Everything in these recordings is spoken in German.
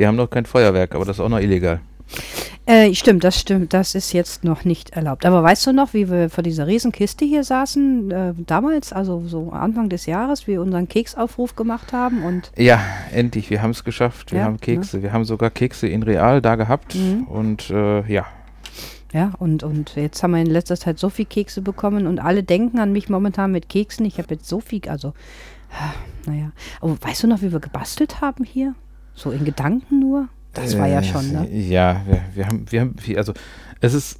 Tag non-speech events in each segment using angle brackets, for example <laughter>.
Wir haben noch kein Feuerwerk, aber das ist auch noch illegal. Äh, stimmt, das stimmt. Das ist jetzt noch nicht erlaubt. Aber weißt du noch, wie wir vor dieser Riesenkiste hier saßen, äh, damals, also so Anfang des Jahres, wie wir unseren Keksaufruf gemacht haben und Ja, endlich, wir haben es geschafft. Wir Ja, haben Kekse. Wir haben sogar Kekse in Real da gehabt. Mhm. Und äh, ja, ja, und, und jetzt haben wir in letzter Zeit so viel Kekse bekommen und alle denken an mich momentan mit Keksen. Ich habe jetzt so viel, also, <sighs> naja. Aber weißt du noch, wie wir gebastelt haben hier? So in Gedanken nur? Das war ja Äh, schon, ne? Ja, wir, wir haben, wir haben, also es ist,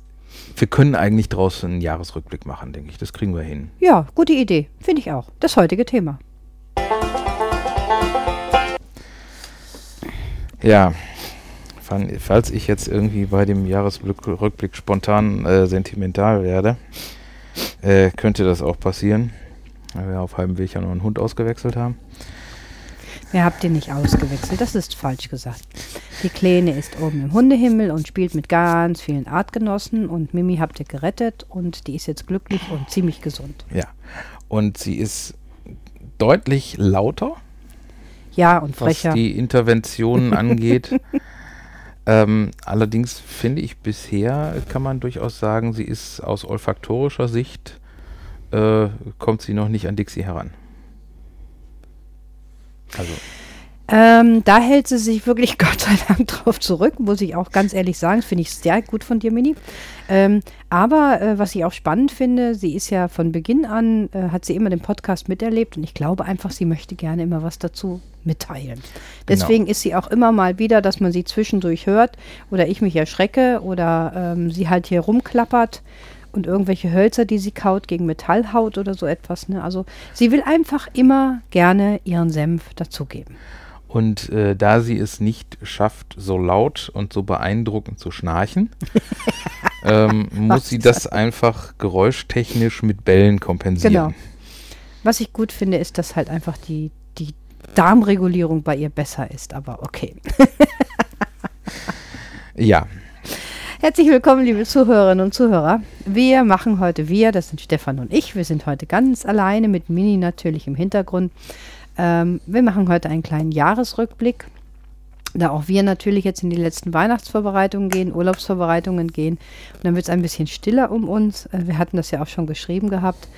wir können eigentlich draußen einen Jahresrückblick machen, denke ich. Das kriegen wir hin. Ja, gute Idee. Finde ich auch. Das heutige Thema. Ja, falls ich jetzt irgendwie bei dem Jahresrückblick spontan äh, sentimental werde, äh, könnte das auch passieren, weil wir auf halbem Weg ja noch einen Hund ausgewechselt haben. Wer habt ihr nicht ausgewechselt? Das ist falsch gesagt. Die Kleine ist oben im Hundehimmel und spielt mit ganz vielen Artgenossen und Mimi habt ihr gerettet und die ist jetzt glücklich und ziemlich gesund. Ja, und sie ist deutlich lauter, Ja, und was frecher. die Interventionen <laughs> angeht. Ähm, allerdings finde ich bisher, kann man durchaus sagen, sie ist aus olfaktorischer Sicht, äh, kommt sie noch nicht an Dixie heran. Also, Ähm, da hält sie sich wirklich <laughs> Gott sei Dank drauf zurück, muss ich auch ganz ehrlich sagen. Das finde ich sehr gut von dir, Mini. Ähm, aber äh, was ich auch spannend finde, sie ist ja von Beginn an, äh, hat sie immer den Podcast miterlebt und ich glaube einfach, sie möchte gerne immer was dazu mitteilen. Deswegen ist sie auch immer mal wieder, dass man sie zwischendurch hört oder ich mich erschrecke oder ähm, sie halt hier rumklappert und irgendwelche Hölzer, die sie kaut, gegen Metall haut oder so etwas. Ne? Also sie will einfach immer gerne ihren Senf dazugeben. Und äh, da sie es nicht schafft, so laut und so beeindruckend zu schnarchen, <laughs> ähm, muss sie das einfach geräuschtechnisch mit Bällen kompensieren. Genau. Was ich gut finde, ist, dass halt einfach die, die Darmregulierung bei ihr besser ist. Aber okay. Ja, Herzlich willkommen, liebe Zuhörerinnen und Zuhörer. Wir machen heute, wir, das sind Stefan und ich, wir sind heute ganz alleine mit Mini natürlich im Hintergrund. Ähm, wir machen heute einen kleinen Jahresrückblick, da auch wir natürlich jetzt in die letzten Weihnachtsvorbereitungen gehen, Urlaubsvorbereitungen gehen. Und dann wird es ein bisschen stiller um uns. Äh, wir hatten das ja auch schon geschrieben gehabt.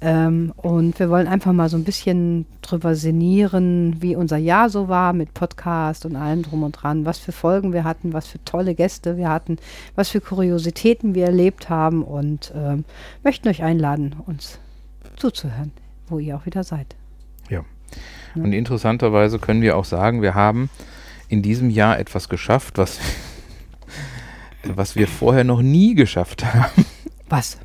Ähm, und wir wollen einfach mal so ein bisschen drüber sinnieren, wie unser Jahr so war mit Podcast und allem drum und dran, was für Folgen wir hatten, was für tolle Gäste wir hatten, was für Kuriositäten wir erlebt haben und ähm, möchten euch einladen, uns zuzuhören, wo ihr auch wieder seid. und interessanterweise können wir auch sagen, wir haben in diesem Jahr etwas geschafft, was, <laughs> was wir vorher noch nie geschafft haben. Was?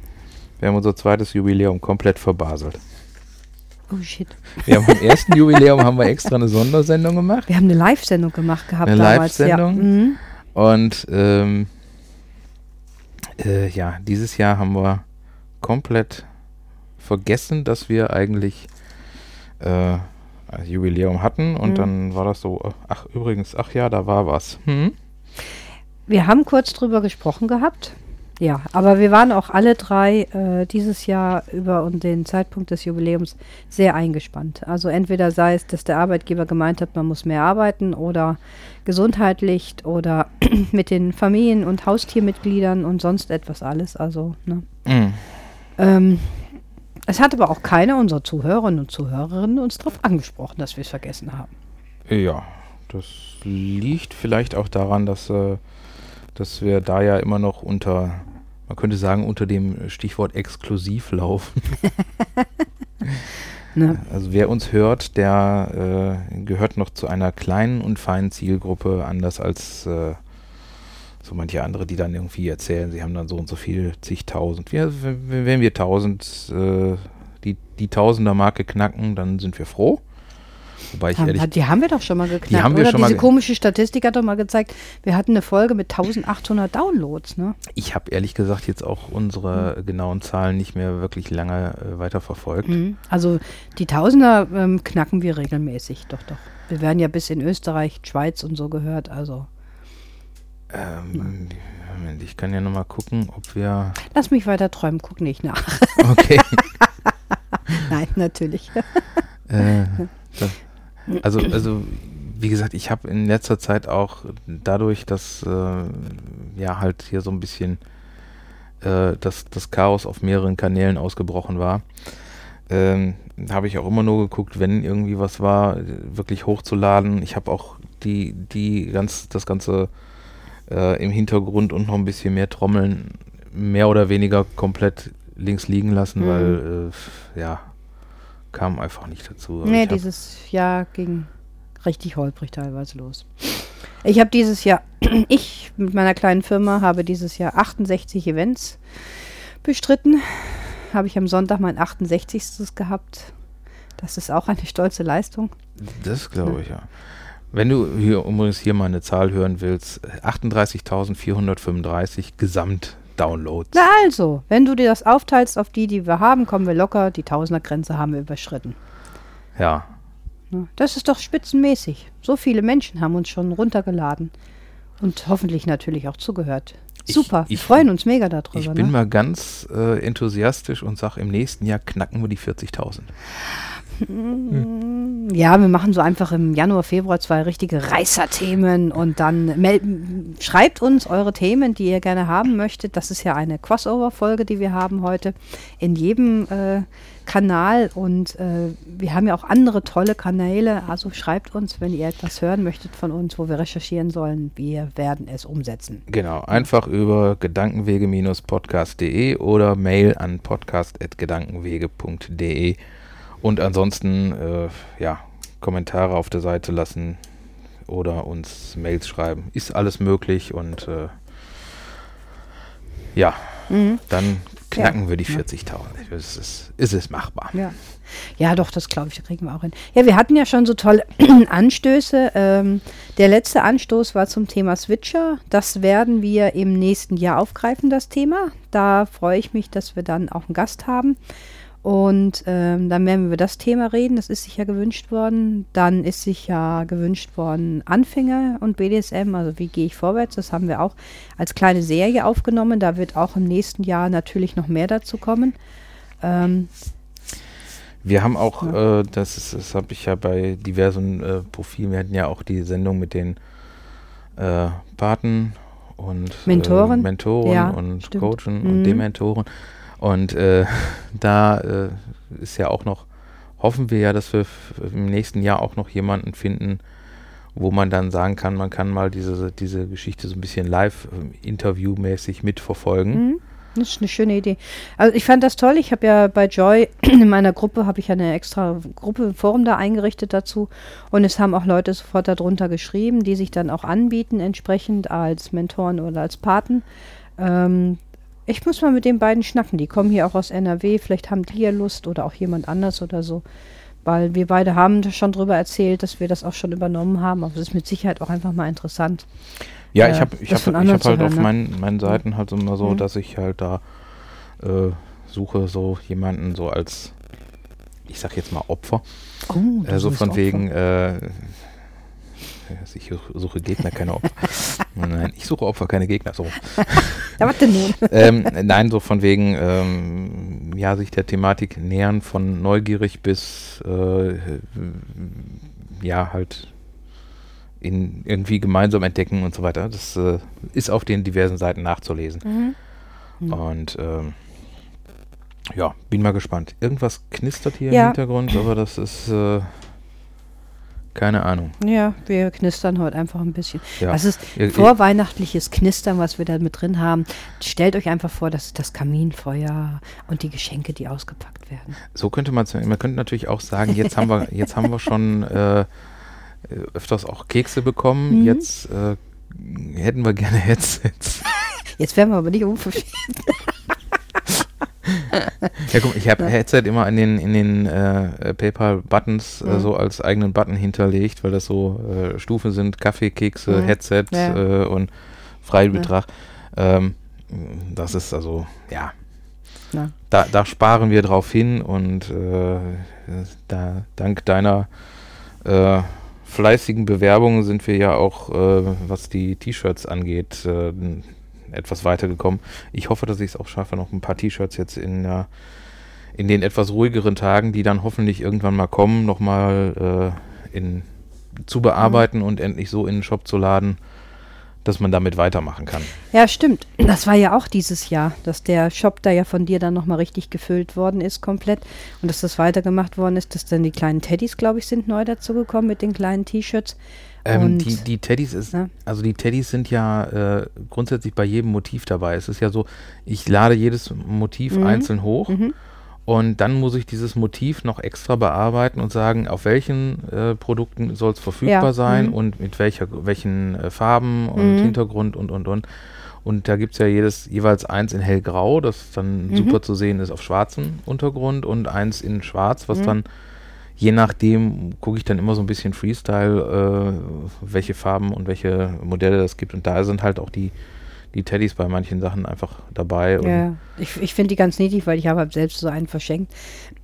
Wir haben unser zweites Jubiläum komplett verbaselt. Oh shit. Wir haben beim <laughs> ersten Jubiläum haben wir extra eine Sondersendung gemacht. Wir haben eine Live-Sendung gemacht gehabt Eine damals. Live-Sendung? Ja. Mhm. Und ähm, äh, ja, dieses Jahr haben wir komplett vergessen, dass wir eigentlich äh, ein Jubiläum hatten. Und Mhm. dann war das so, ach übrigens, ach ja, da war was. Hm? Wir haben kurz drüber gesprochen gehabt. Ja, aber wir waren auch alle drei äh, dieses Jahr über und den Zeitpunkt des Jubiläums sehr eingespannt. Also entweder sei es, dass der Arbeitgeber gemeint hat, man muss mehr arbeiten oder gesundheitlich oder <clears throat> mit den Familien- und Haustiermitgliedern und sonst etwas alles. Also, ne? Mm. ähm, es hat aber auch keiner unserer Zuhörerinnen und Zuhörerinnen uns darauf angesprochen, dass wir es vergessen haben. Ja, das liegt vielleicht auch daran, dass, äh, dass wir da ja immer noch unter, man könnte sagen, unter dem Stichwort exklusiv laufen. <laughs> Ne? Also wer uns hört, der äh, gehört noch zu einer kleinen und feinen Zielgruppe, anders als äh, so manche andere, die dann irgendwie erzählen, sie haben dann so und so viel, zigtausend. Wir, wenn wir tausend, äh, die, die Tausender-Marke knacken, dann sind wir froh. Wobei ich Haben, ehrlich, die haben wir doch schon mal geknackt, haben wir oder? schon mal Diese ge- komische Statistik hat doch mal gezeigt, wir hatten eine Folge mit 1800 Downloads, ne? ich habe ehrlich gesagt jetzt auch unsere Hm. genauen Zahlen nicht mehr wirklich lange äh, weiterverfolgt. Mhm. Also die Tausender ähm, knacken wir regelmäßig, doch, doch. Wir werden ja bis in Österreich, Schweiz und so gehört, also Ähm, ich kann ja nochmal gucken, ob wir. lass mich weiter träumen, guck nicht nach. Okay. <laughs> Nein, natürlich. Äh, das, also, also wie gesagt, ich habe in letzter Zeit auch dadurch, dass äh, ja halt hier so ein bisschen äh, das, das Chaos auf mehreren Kanälen ausgebrochen war, ähm, habe ich auch immer nur geguckt, wenn irgendwie was war, wirklich hochzuladen. Ich habe auch die, die ganz, das Ganze äh, im Hintergrund und noch ein bisschen mehr Trommeln mehr oder weniger komplett links liegen lassen, mhm. weil äh, ja, kam einfach nicht dazu. Aber nee, dieses Jahr ging richtig holprig teilweise los. Ich habe dieses Jahr, <clears throat> ich mit meiner kleinen Firma habe dieses Jahr 68 Events bestritten. Habe ich am Sonntag mein 68. gehabt. Das ist auch eine stolze Leistung. Das glaube ich, ja. Wenn du hier übrigens hier mal eine Zahl hören willst, 38.435 Gesamt-Downloads. Na also, wenn du dir das aufteilst auf die, die wir haben, kommen wir locker, die Tausender-Grenze haben wir überschritten. Ja. Das ist doch spitzenmäßig. So viele Menschen haben uns schon runtergeladen und hoffentlich natürlich auch zugehört. Super, ich, ich freuen uns mega darüber. Ich bin ne? mal ganz äh, enthusiastisch und sage, im nächsten Jahr knacken wir die 40.000. Hm. Ja, wir machen so einfach im Januar, Februar zwei richtige Reißer-Themen und dann schreibt uns eure Themen, die ihr gerne haben möchtet. Das ist ja eine Crossover-Folge, die wir haben heute in jedem äh, Kanal und äh, wir haben ja auch andere tolle Kanäle. Also schreibt uns, wenn ihr etwas hören möchtet von uns, wo wir recherchieren sollen. Wir werden es umsetzen. Genau, einfach über gedankenwege-podcast.de oder Mail an podcast.gedankenwege.de. Und ansonsten, äh, ja, Kommentare auf der Seite lassen oder uns Mails schreiben. Ist alles möglich und äh, ja, mhm. dann knacken ja. wir die 40.000. Ist es, ist es machbar. Ja. ja, doch, das glaube ich, kriegen wir auch hin. Ja, wir hatten ja schon so tolle <clears throat> Anstöße. Ähm, der letzte Anstoß war zum Thema Switcher. Das werden wir im nächsten Jahr aufgreifen, das Thema. Da freue ich mich, dass wir dann auch einen Gast haben. Und ähm, dann werden wir über das Thema reden, das ist sich ja gewünscht worden. Dann ist sich ja gewünscht worden Anfänger und BDSM, also wie gehe ich vorwärts, das haben wir auch als kleine Serie aufgenommen. Da wird auch im nächsten Jahr natürlich noch mehr dazu kommen. Ähm, wir haben auch, ja. äh, das, das habe ich ja bei diversen äh, Profilen, wir hatten ja auch die Sendung mit den äh, Paten und Mentoren, äh, Mentoren ja, und stimmt. Coachen mhm. und Dementoren. Und äh, <laughs> da äh, ist ja auch noch, hoffen wir ja, dass wir im nächsten Jahr auch noch jemanden finden, wo man dann sagen kann, man kann mal diese, diese Geschichte so ein bisschen live äh, interviewmäßig mitverfolgen. Mhm. Das ist eine schöne Idee. Also ich fand das toll. Ich habe ja bei Joy <clears throat> in meiner Gruppe habe ich eine extra Gruppe Forum da eingerichtet dazu und es haben auch Leute sofort darunter geschrieben, die sich dann auch anbieten entsprechend als Mentoren oder als Paten. Ähm, ich muss mal mit den beiden schnacken. Die kommen hier auch aus NRW. Vielleicht haben die ja Lust oder auch jemand anders oder so. Weil wir beide haben schon darüber erzählt, dass wir das auch schon übernommen haben. Aber es ist mit Sicherheit auch einfach mal interessant. Ja, äh, ich habe ich hab, ich hab halt auf ne? meinen, meinen Seiten halt immer so, mhm. dass ich halt da äh, suche so jemanden so als, ich sag jetzt mal Opfer. Oh, äh, so von Opfer. wegen, äh, ich suche Gegner, keine Opfer. <laughs> nein, ich suche Opfer, keine Gegner. So. <laughs> ja, was denn nun? <laughs> ähm, nein, so von wegen, ähm, ja, sich der Thematik nähern, von neugierig bis, äh, ja, halt in, irgendwie gemeinsam entdecken und so weiter. Das äh, ist auf den diversen Seiten nachzulesen. Mhm. Mhm. Und ähm, ja, bin mal gespannt. Irgendwas knistert hier ja. im Hintergrund, aber das ist äh, keine Ahnung. Ja, wir knistern heute einfach ein bisschen. Ja. Das ist vorweihnachtliches Knistern, was wir da mit drin haben. Stellt euch einfach vor, das ist das Kaminfeuer und die Geschenke, die ausgepackt werden. So könnte man es, man könnte natürlich auch sagen, jetzt haben wir, <laughs> jetzt haben wir schon äh, öfters auch Kekse bekommen. Mhm. Jetzt äh, hätten wir gerne Headsets. Jetzt werden wir aber nicht unverschämt. <laughs> ja, guck, ich habe. Headset immer in den, in den äh, PayPal-Buttons äh, mhm. so als eigenen Button hinterlegt, weil das so äh, Stufen sind: Kaffee, Kekse, mhm. Headset ja. Äh, und Freibetrag. Ja. Ähm, das ist also, ja. Da, da, sparen wir drauf hin und äh, da, dank deiner äh, fleißigen Bewerbungen sind wir ja auch, was die T-Shirts angeht, etwas weitergekommen. Ich hoffe, dass ich es auch schaffe, noch ein paar T-Shirts jetzt in, äh, in den etwas ruhigeren Tagen, die dann hoffentlich irgendwann mal kommen, nochmal äh, in zu bearbeiten und endlich so in den Shop zu laden, dass man damit weitermachen kann. Ja, stimmt. Das war ja auch dieses Jahr, dass der Shop da ja von dir dann nochmal richtig gefüllt worden ist, komplett. Und dass das weitergemacht worden ist, dass dann die kleinen Teddys, glaube ich, sind neu dazugekommen mit den kleinen T-Shirts. Ähm, die, die Teddys ist, ja. also die Teddys sind ja äh, grundsätzlich bei jedem Motiv dabei. Es ist ja so, ich lade jedes Motiv mhm. einzeln hoch. Mhm und dann muss ich dieses Motiv noch extra bearbeiten und sagen, auf welchen äh, Produkten soll es verfügbar ja. sein mhm. und mit welcher, welchen äh, Farben und mhm. Hintergrund und und und. Und da gibt es ja jedes, jeweils eins in hellgrau, das dann mhm. super zu sehen ist auf schwarzem Untergrund und eins in schwarz, was mhm. dann je nachdem gucke ich dann immer so ein bisschen Freestyle, äh, welche Farben und welche Modelle das gibt. Und da sind halt auch die die Teddys bei manchen Sachen einfach dabei. ja, ich, ich finde die ganz niedlich, weil ich habe halt selbst so einen verschenkt.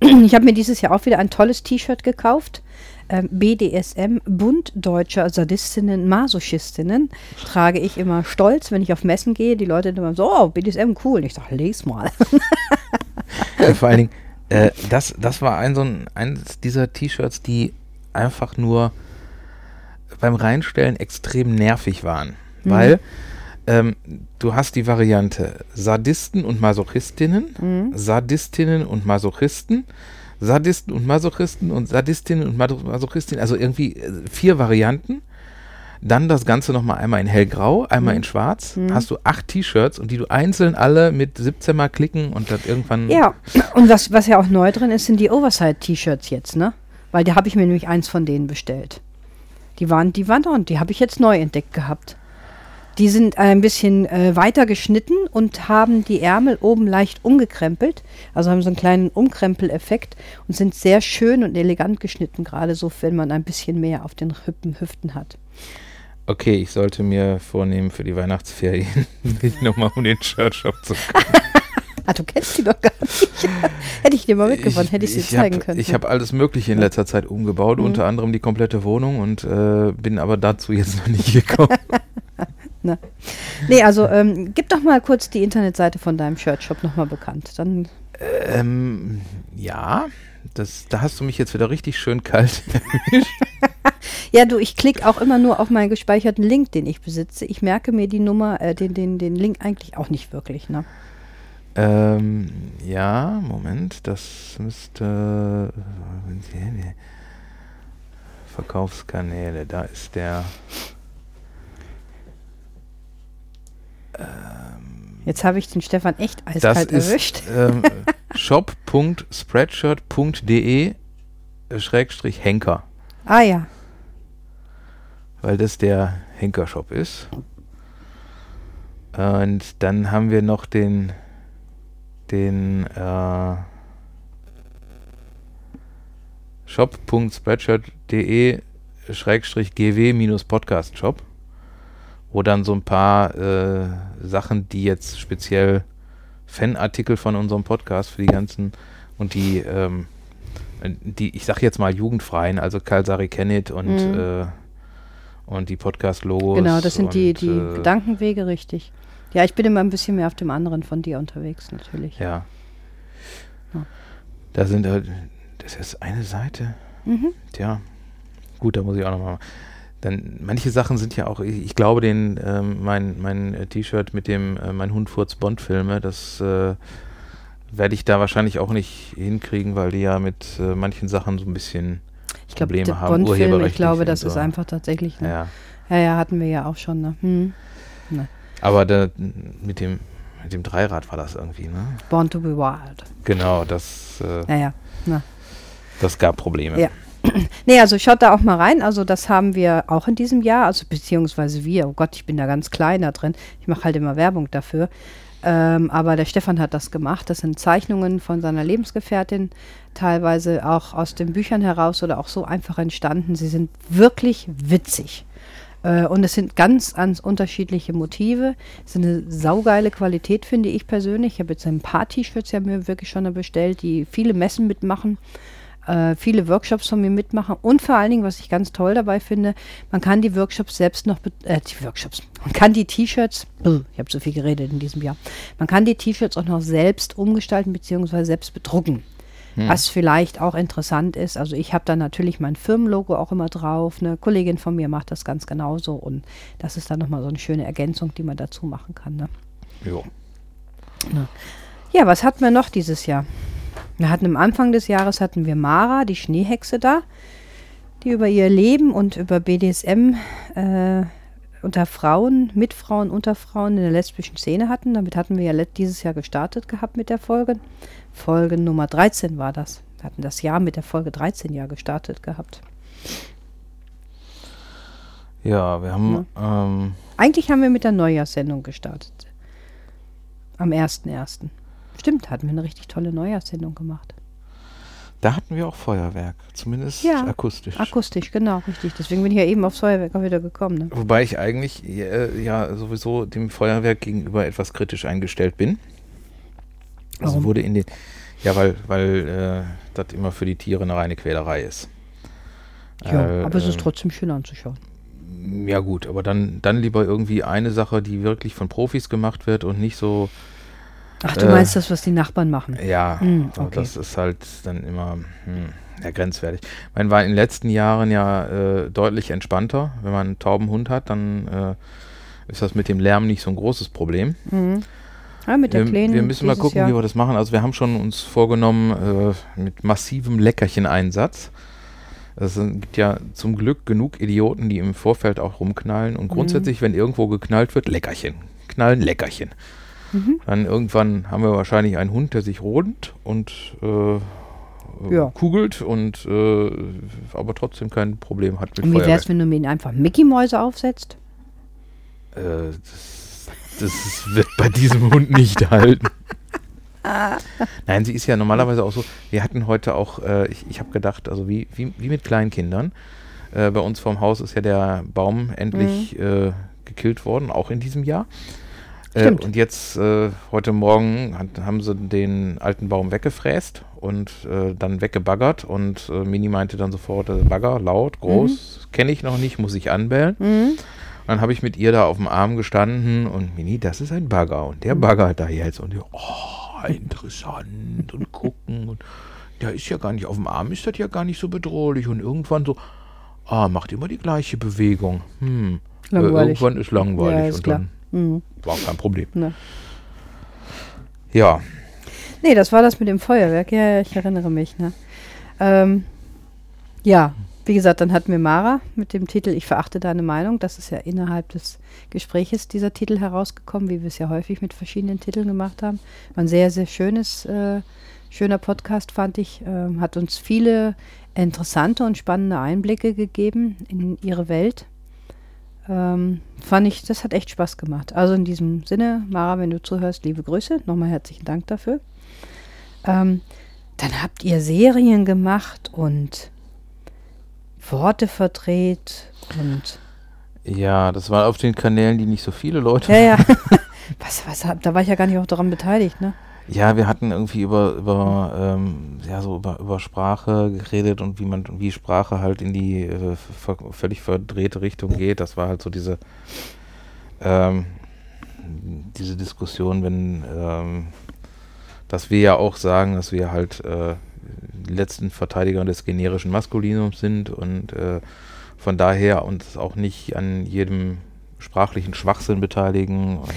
<clears throat> Ich habe mir dieses Jahr auch wieder ein tolles T-Shirt gekauft. Ähm, BDSM, Bund Deutscher Sadistinnen, Masochistinnen, trage ich immer stolz, wenn ich auf Messen gehe. Die Leute immer so, oh, BDSM, cool. Und ich sage, les mal. <laughs> Ja, vor allen Dingen, äh, das, das war ein so ein, eines dieser T-Shirts, die einfach nur beim Reinstellen extrem nervig waren. Mhm. Weil ähm, du hast die Variante Sadisten und Masochistinnen, mhm. Sadistinnen und Masochisten, Sadisten und Masochisten und Sadistinnen und Masochistinnen, also irgendwie äh, vier Varianten. Dann das Ganze nochmal einmal in hellgrau, einmal mhm. in schwarz. Mhm. Hast du acht T-Shirts und die du einzeln alle mit 17 mal klicken und dann irgendwann. Ja, und was, was ja auch neu drin ist, sind die Oversight-T-Shirts jetzt, ne? Weil da habe ich mir nämlich eins von denen bestellt. Die waren, die waren da und die habe ich jetzt neu entdeckt gehabt. Die sind ein bisschen äh, weiter geschnitten und haben die Ärmel oben leicht umgekrempelt. Also haben so einen kleinen Umkrempeleffekt und sind sehr schön und elegant geschnitten, gerade so, wenn man ein bisschen mehr auf den Hüppen, Hüften hat. Okay, ich sollte mir vornehmen, für die Weihnachtsferien <laughs> mich nochmal um den Shirt-Shop zu kümmern. <laughs> ah, du kennst die doch gar nicht. <laughs> hätte ich dir mal mitgebracht, hätte ich dir zeigen hab, können. Ich habe alles Mögliche in letzter Zeit umgebaut, mhm. unter anderem die komplette Wohnung und äh, bin aber dazu jetzt noch nicht gekommen. Ne? Nee, also ähm, gib doch mal kurz die Internetseite von deinem Shirtshop nochmal bekannt. Dann ähm, ja, das, da hast du mich jetzt wieder richtig schön kalt ja, du, ich klicke auch immer nur auf meinen gespeicherten Link, den ich besitze. Ich merke mir die Nummer, äh, den, den, den Link eigentlich auch nicht wirklich, ne? Ähm, ja, Moment, das müsste äh, Verkaufskanäle, da ist der Jetzt habe ich den Stefan echt eiskalt das erwischt. ähm, <laughs> shop.spreadshirt.de Schrägstrich Henker. Ah ja. Weil das der Henker-Shop ist. Und dann haben wir noch den den äh, shop.spreadshirt.de Schrägstrich GW Podcast Shop wo dann so ein paar äh, Sachen, die jetzt speziell Fanartikel von unserem Podcast für die ganzen und die, ähm, die, ich sag jetzt mal jugendfreien, also Kalsari Kenneth und, mhm. äh, und die Podcast-Logos. Genau, das sind die, die äh, Gedankenwege, richtig. Ja, ich bin immer ein bisschen mehr auf dem anderen von dir unterwegs, natürlich. Ja. ja. Da sind, äh, das ist eine Seite. Mhm. Tja, gut, da muss ich auch nochmal dann manche Sachen sind ja auch, ich, ich glaube, den ähm, mein, mein äh, T-Shirt mit dem äh, mein Hund furz Bond-Filme, das äh, werde ich da wahrscheinlich auch nicht hinkriegen, weil die ja mit äh, manchen Sachen so ein bisschen ich glaub, Probleme haben. Bond-Film, ich glaube, das so. ist einfach tatsächlich. Ne? Ja. ja, ja, hatten wir ja auch schon. Ne? Hm. Ne. Aber da, mit dem mit dem Dreirad war das irgendwie, ne? Born to be Wild. Genau, das. Äh, ja, ja. Na. Das gab Probleme. Ja. <clears throat> nee, also schaut da auch mal rein. Also das haben wir auch in diesem Jahr, also beziehungsweise wir. Oh Gott, ich bin da ganz klein da drin. Ich mache halt immer Werbung dafür. Ähm, aber der Stefan hat das gemacht. Das sind Zeichnungen von seiner Lebensgefährtin, teilweise auch aus den Büchern heraus oder auch so einfach entstanden. Sie sind wirklich witzig. Äh, und es sind ganz, ganz unterschiedliche Motive. Es ist eine saugeile Qualität, finde ich persönlich. Ich habe jetzt ein paar T-Shirts ja mir wirklich schon bestellt, die viele Messen mitmachen äh, viele Workshops von mir mitmachen und vor allen Dingen, was ich ganz toll dabei finde, man kann die Workshops selbst noch, äh, die Workshops, man kann die T-Shirts, ich habe so viel geredet in diesem Jahr, man kann die T-Shirts auch noch selbst umgestalten bzw. selbst bedrucken. Hm. Was vielleicht auch interessant ist, also ich habe da natürlich mein Firmenlogo auch immer drauf. Eine Kollegin von mir macht das ganz genauso und das ist dann nochmal so eine schöne Ergänzung, die man dazu machen kann. Ne? Jo. Ja. ja, was hatten wir noch dieses Jahr? Wir hatten am Anfang des Jahres hatten wir Mara, die Schneehexe da, die über ihr Leben und über BDSM äh, unter Frauen, mit Frauen, unter Frauen in der lesbischen Szene hatten. Damit hatten wir ja dieses Jahr gestartet gehabt mit der Folge. Folge Nummer 13 war das. Wir hatten das Jahr mit der Folge 13 ja gestartet gehabt. Ja, wir haben. Ja. Ähm Eigentlich haben wir mit der Neujahrssendung gestartet. Am 1.1. Stimmt, hatten wir eine richtig tolle Neujahrssendung gemacht. Da hatten wir auch Feuerwerk, zumindest ja, akustisch. Akustisch, genau, richtig. Deswegen bin ich ja eben aufs Feuerwerk auch wieder gekommen. Ne? Wobei ich eigentlich äh, ja sowieso dem Feuerwerk gegenüber etwas kritisch eingestellt bin. Also Warum? wurde in den, ja, weil, weil äh, das immer für die Tiere eine reine Quälerei ist. Ja, äh, aber es ist trotzdem schön anzuschauen. Ja gut, aber dann, dann lieber irgendwie eine Sache, die wirklich von Profis gemacht wird und nicht so Ach, du äh, meinst das, was die Nachbarn machen? Ja, hm, okay. das ist halt dann immer hm, ja, grenzwertig. Ich meine, war in den letzten Jahren ja äh, deutlich entspannter. Wenn man einen tauben Hund hat, dann äh, ist das mit dem Lärm nicht so ein großes Problem. Mhm. Ja, mit der wir, Kleinen wir müssen mal gucken, Jahr. wie wir das machen. Also wir haben schon uns vorgenommen, äh, mit massivem Leckerchen-Einsatz. Es gibt ja zum Glück genug Idioten, die im Vorfeld auch rumknallen. Und mhm. grundsätzlich, mhm. wenn irgendwo geknallt wird, Leckerchen. Knallen, Leckerchen. Mhm. Dann irgendwann haben wir wahrscheinlich einen Hund, der sich rodent und äh, ja. kugelt und äh, aber trotzdem kein Problem hat mit Und wie wäre es, wenn du mir ihn einfach Mickey-Mäuse aufsetzt? Äh, das, das wird bei diesem Hund nicht halten. <laughs> Nein, sie ist ja normalerweise auch so. Wir hatten heute auch, äh, ich, ich habe gedacht, also wie, wie, wie mit Kleinkindern. Äh, bei uns vorm Haus ist ja der Baum endlich mhm. äh, gekillt worden, auch in diesem Jahr. Äh, und jetzt, äh, heute Morgen, hat, haben sie den alten Baum weggefräst und äh, dann weggebaggert. Und äh, Mini meinte dann sofort, äh, Bagger, laut, groß, mhm. kenne ich noch nicht, muss ich anbellen. Mhm. dann habe ich mit ihr da auf dem Arm gestanden und Mini, das ist ein Bagger. Und der mhm. baggert da jetzt. Und die, oh, interessant und gucken. Und der ist ja gar nicht, auf dem Arm ist das ja gar nicht so bedrohlich. Und irgendwann so, ah, macht immer die gleiche Bewegung. Hm. Langweilig. irgendwann ist langweilig. Ja, ist und klar. dann Mhm. War kein Problem. Ne. Ja. Nee, das war das mit dem Feuerwerk. Ja, ich erinnere mich. Ne? Ähm, ja, wie gesagt, dann hatten wir Mara mit dem Titel Ich verachte deine Meinung. Das ist ja innerhalb des Gespräches dieser Titel herausgekommen, wie wir es ja häufig mit verschiedenen Titeln gemacht haben. War ein sehr, sehr schönes, äh, schöner Podcast, fand ich. Ähm, hat uns viele interessante und spannende Einblicke gegeben in ihre Welt. Ähm, fand ich, das hat echt Spaß gemacht. Also in diesem Sinne, Mara, wenn du zuhörst, liebe Grüße. Nochmal herzlichen Dank dafür. Ähm, dann habt ihr Serien gemacht und Worte verdreht und. Ja, das war auf den Kanälen, die nicht so viele Leute. Ja, ja. <laughs> was, was, da war ich ja gar nicht auch daran beteiligt, ne? Ja, wir hatten irgendwie über, über, ähm, ja, so über, über Sprache geredet und wie man, wie Sprache halt in die äh, ver völlig verdrehte Richtung geht. Das war halt so diese, ähm, diese Diskussion, wenn, ähm, dass wir ja auch sagen, dass wir halt äh, die letzten Verteidiger des generischen Maskulinums sind und äh, von daher uns auch nicht an jedem sprachlichen Schwachsinn beteiligen. Und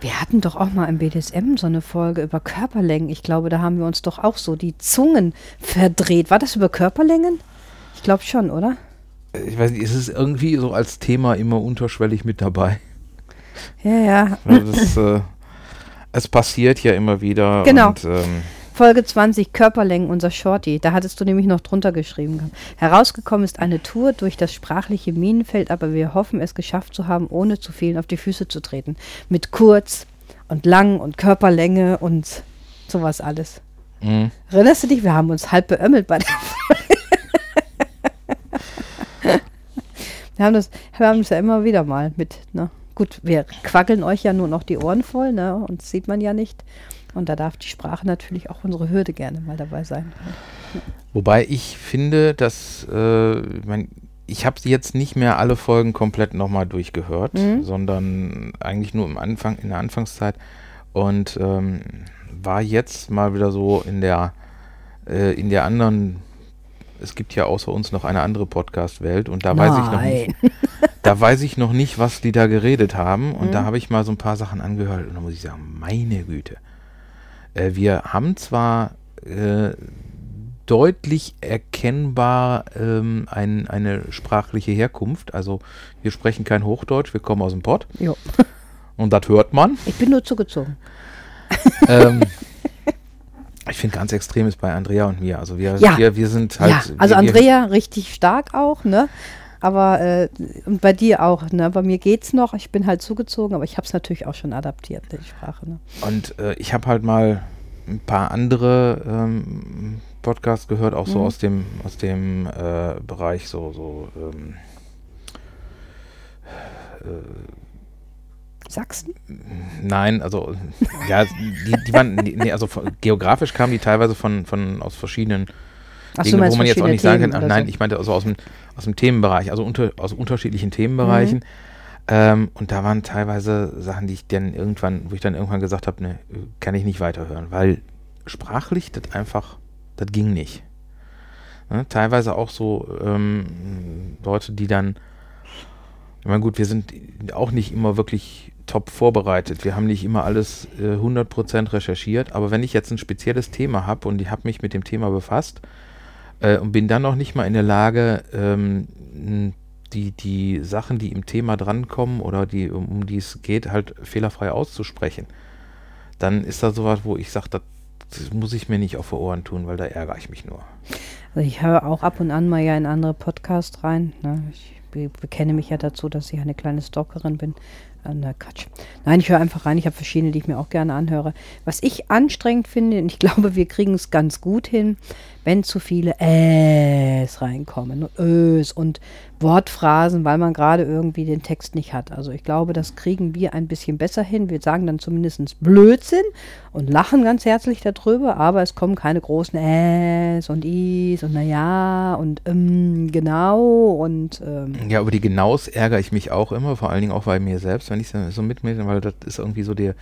wir hatten doch auch mal im BDSM so eine Folge über Körperlängen. Ich glaube, da haben wir uns doch auch so die Zungen verdreht. War das über Körperlängen? Ich glaube schon, oder? Ich weiß nicht, ist es irgendwie so als Thema immer unterschwellig mit dabei? Ja, ja. Das, äh, es passiert ja immer wieder. Genau. Und, ähm, Folge 20, Körperlängen, unser Shorty. Da hattest du nämlich noch drunter geschrieben. Herausgekommen ist eine Tour durch das sprachliche Minenfeld, aber wir hoffen, es geschafft zu haben, ohne zu vielen auf die Füße zu treten. Mit kurz und lang und Körperlänge und sowas alles. Mhm. Erinnerst du dich? Wir haben uns halb beömmelt bei der Folge. wir, haben das, wir haben das ja immer wieder mal mit. Ne? Gut, wir quackeln euch ja nur noch die Ohren voll, ne? uns sieht man ja nicht. Und da darf die Sprache natürlich auch unsere Hürde gerne mal dabei sein. Wobei ich finde, dass äh, mein, ich habe jetzt nicht mehr alle Folgen komplett nochmal durchgehört, mhm. sondern eigentlich nur im Anfang, in der Anfangszeit und ähm, war jetzt mal wieder so in der äh, in der anderen, es gibt ja außer uns noch eine andere Podcast-Welt und da weiß ich noch nicht, <laughs> da weiß ich noch nicht, was die da geredet haben. Und Mhm. da habe ich mal so ein paar Sachen angehört und da muss ich sagen, meine Güte. Äh, wir haben zwar äh, deutlich erkennbar ähm, ein, eine sprachliche Herkunft. Also wir sprechen kein Hochdeutsch, wir kommen aus dem Pott Jo. <laughs> und das hört man. Ich bin nur zugezogen. <laughs> ähm, ich finde ganz extrem ist bei Andrea und mir. Also wir, Ja. wir, wir sind halt. ja, also wir, Andrea richtig stark auch, ne? Aber äh, und bei dir auch, ne? Bei mir geht's noch. Ich bin halt zugezogen, aber ich habe es natürlich auch schon adaptiert, die Sprache. Ne? Und äh, ich habe halt mal ein paar andere ähm, Podcasts gehört, auch so Mhm. aus dem aus dem äh, Bereich so so ähm, Sachsen? nein, also ja, die, die waren nee, also von, geografisch kamen die teilweise von von aus verschiedenen Ach, meinst wo man jetzt auch nicht sagen kann, ach, nein, so. ich meinte also aus dem aus dem Themenbereich, also unter, aus unterschiedlichen Themenbereichen. Ähm, und da waren teilweise Sachen, die ich dann irgendwann, wo ich dann irgendwann gesagt habe, ne, kann ich nicht weiterhören, weil sprachlich das einfach, das ging nicht. Ne? Teilweise auch so ähm, Leute, die dann, ich meine, gut, wir sind auch nicht immer wirklich top vorbereitet. Wir haben nicht immer alles äh, 100% recherchiert, aber wenn ich jetzt ein spezielles Thema habe und ich habe mich mit dem Thema befasst äh, und bin dann noch nicht mal in der Lage, ähm, die, die Sachen, die im Thema drankommen oder die, um, um die es geht, halt fehlerfrei auszusprechen, dann ist da sowas, wo ich sage, das, muss ich mir nicht auf die Ohren tun, weil da ärgere ich mich nur. Also ich höre auch ab und an mal ja in andere Podcasts rein. Ne? Ich be bekenne mich ja dazu, dass ich eine kleine Stalkerin bin. Äh, na, Quatsch. Nein, ich höre einfach rein. Ich habe verschiedene, die ich mir auch gerne anhöre. Was ich anstrengend finde, und ich <laughs> glaube, wir kriegen es ganz gut hin, wenn zu viele Äs reinkommen und Ös und Wortphrasen, weil man gerade irgendwie den Text nicht hat. Also ich glaube, das kriegen wir ein bisschen besser hin. Wir sagen dann zumindest Blödsinn und lachen ganz herzlich darüber, aber es kommen keine großen Äs und Is und naja und ähm, genau und ähm, Ja, über die Genaus ärgere ich mich auch immer, vor allen Dingen auch bei mir selbst, wenn ich so so mitmache, weil das ist irgendwie so der,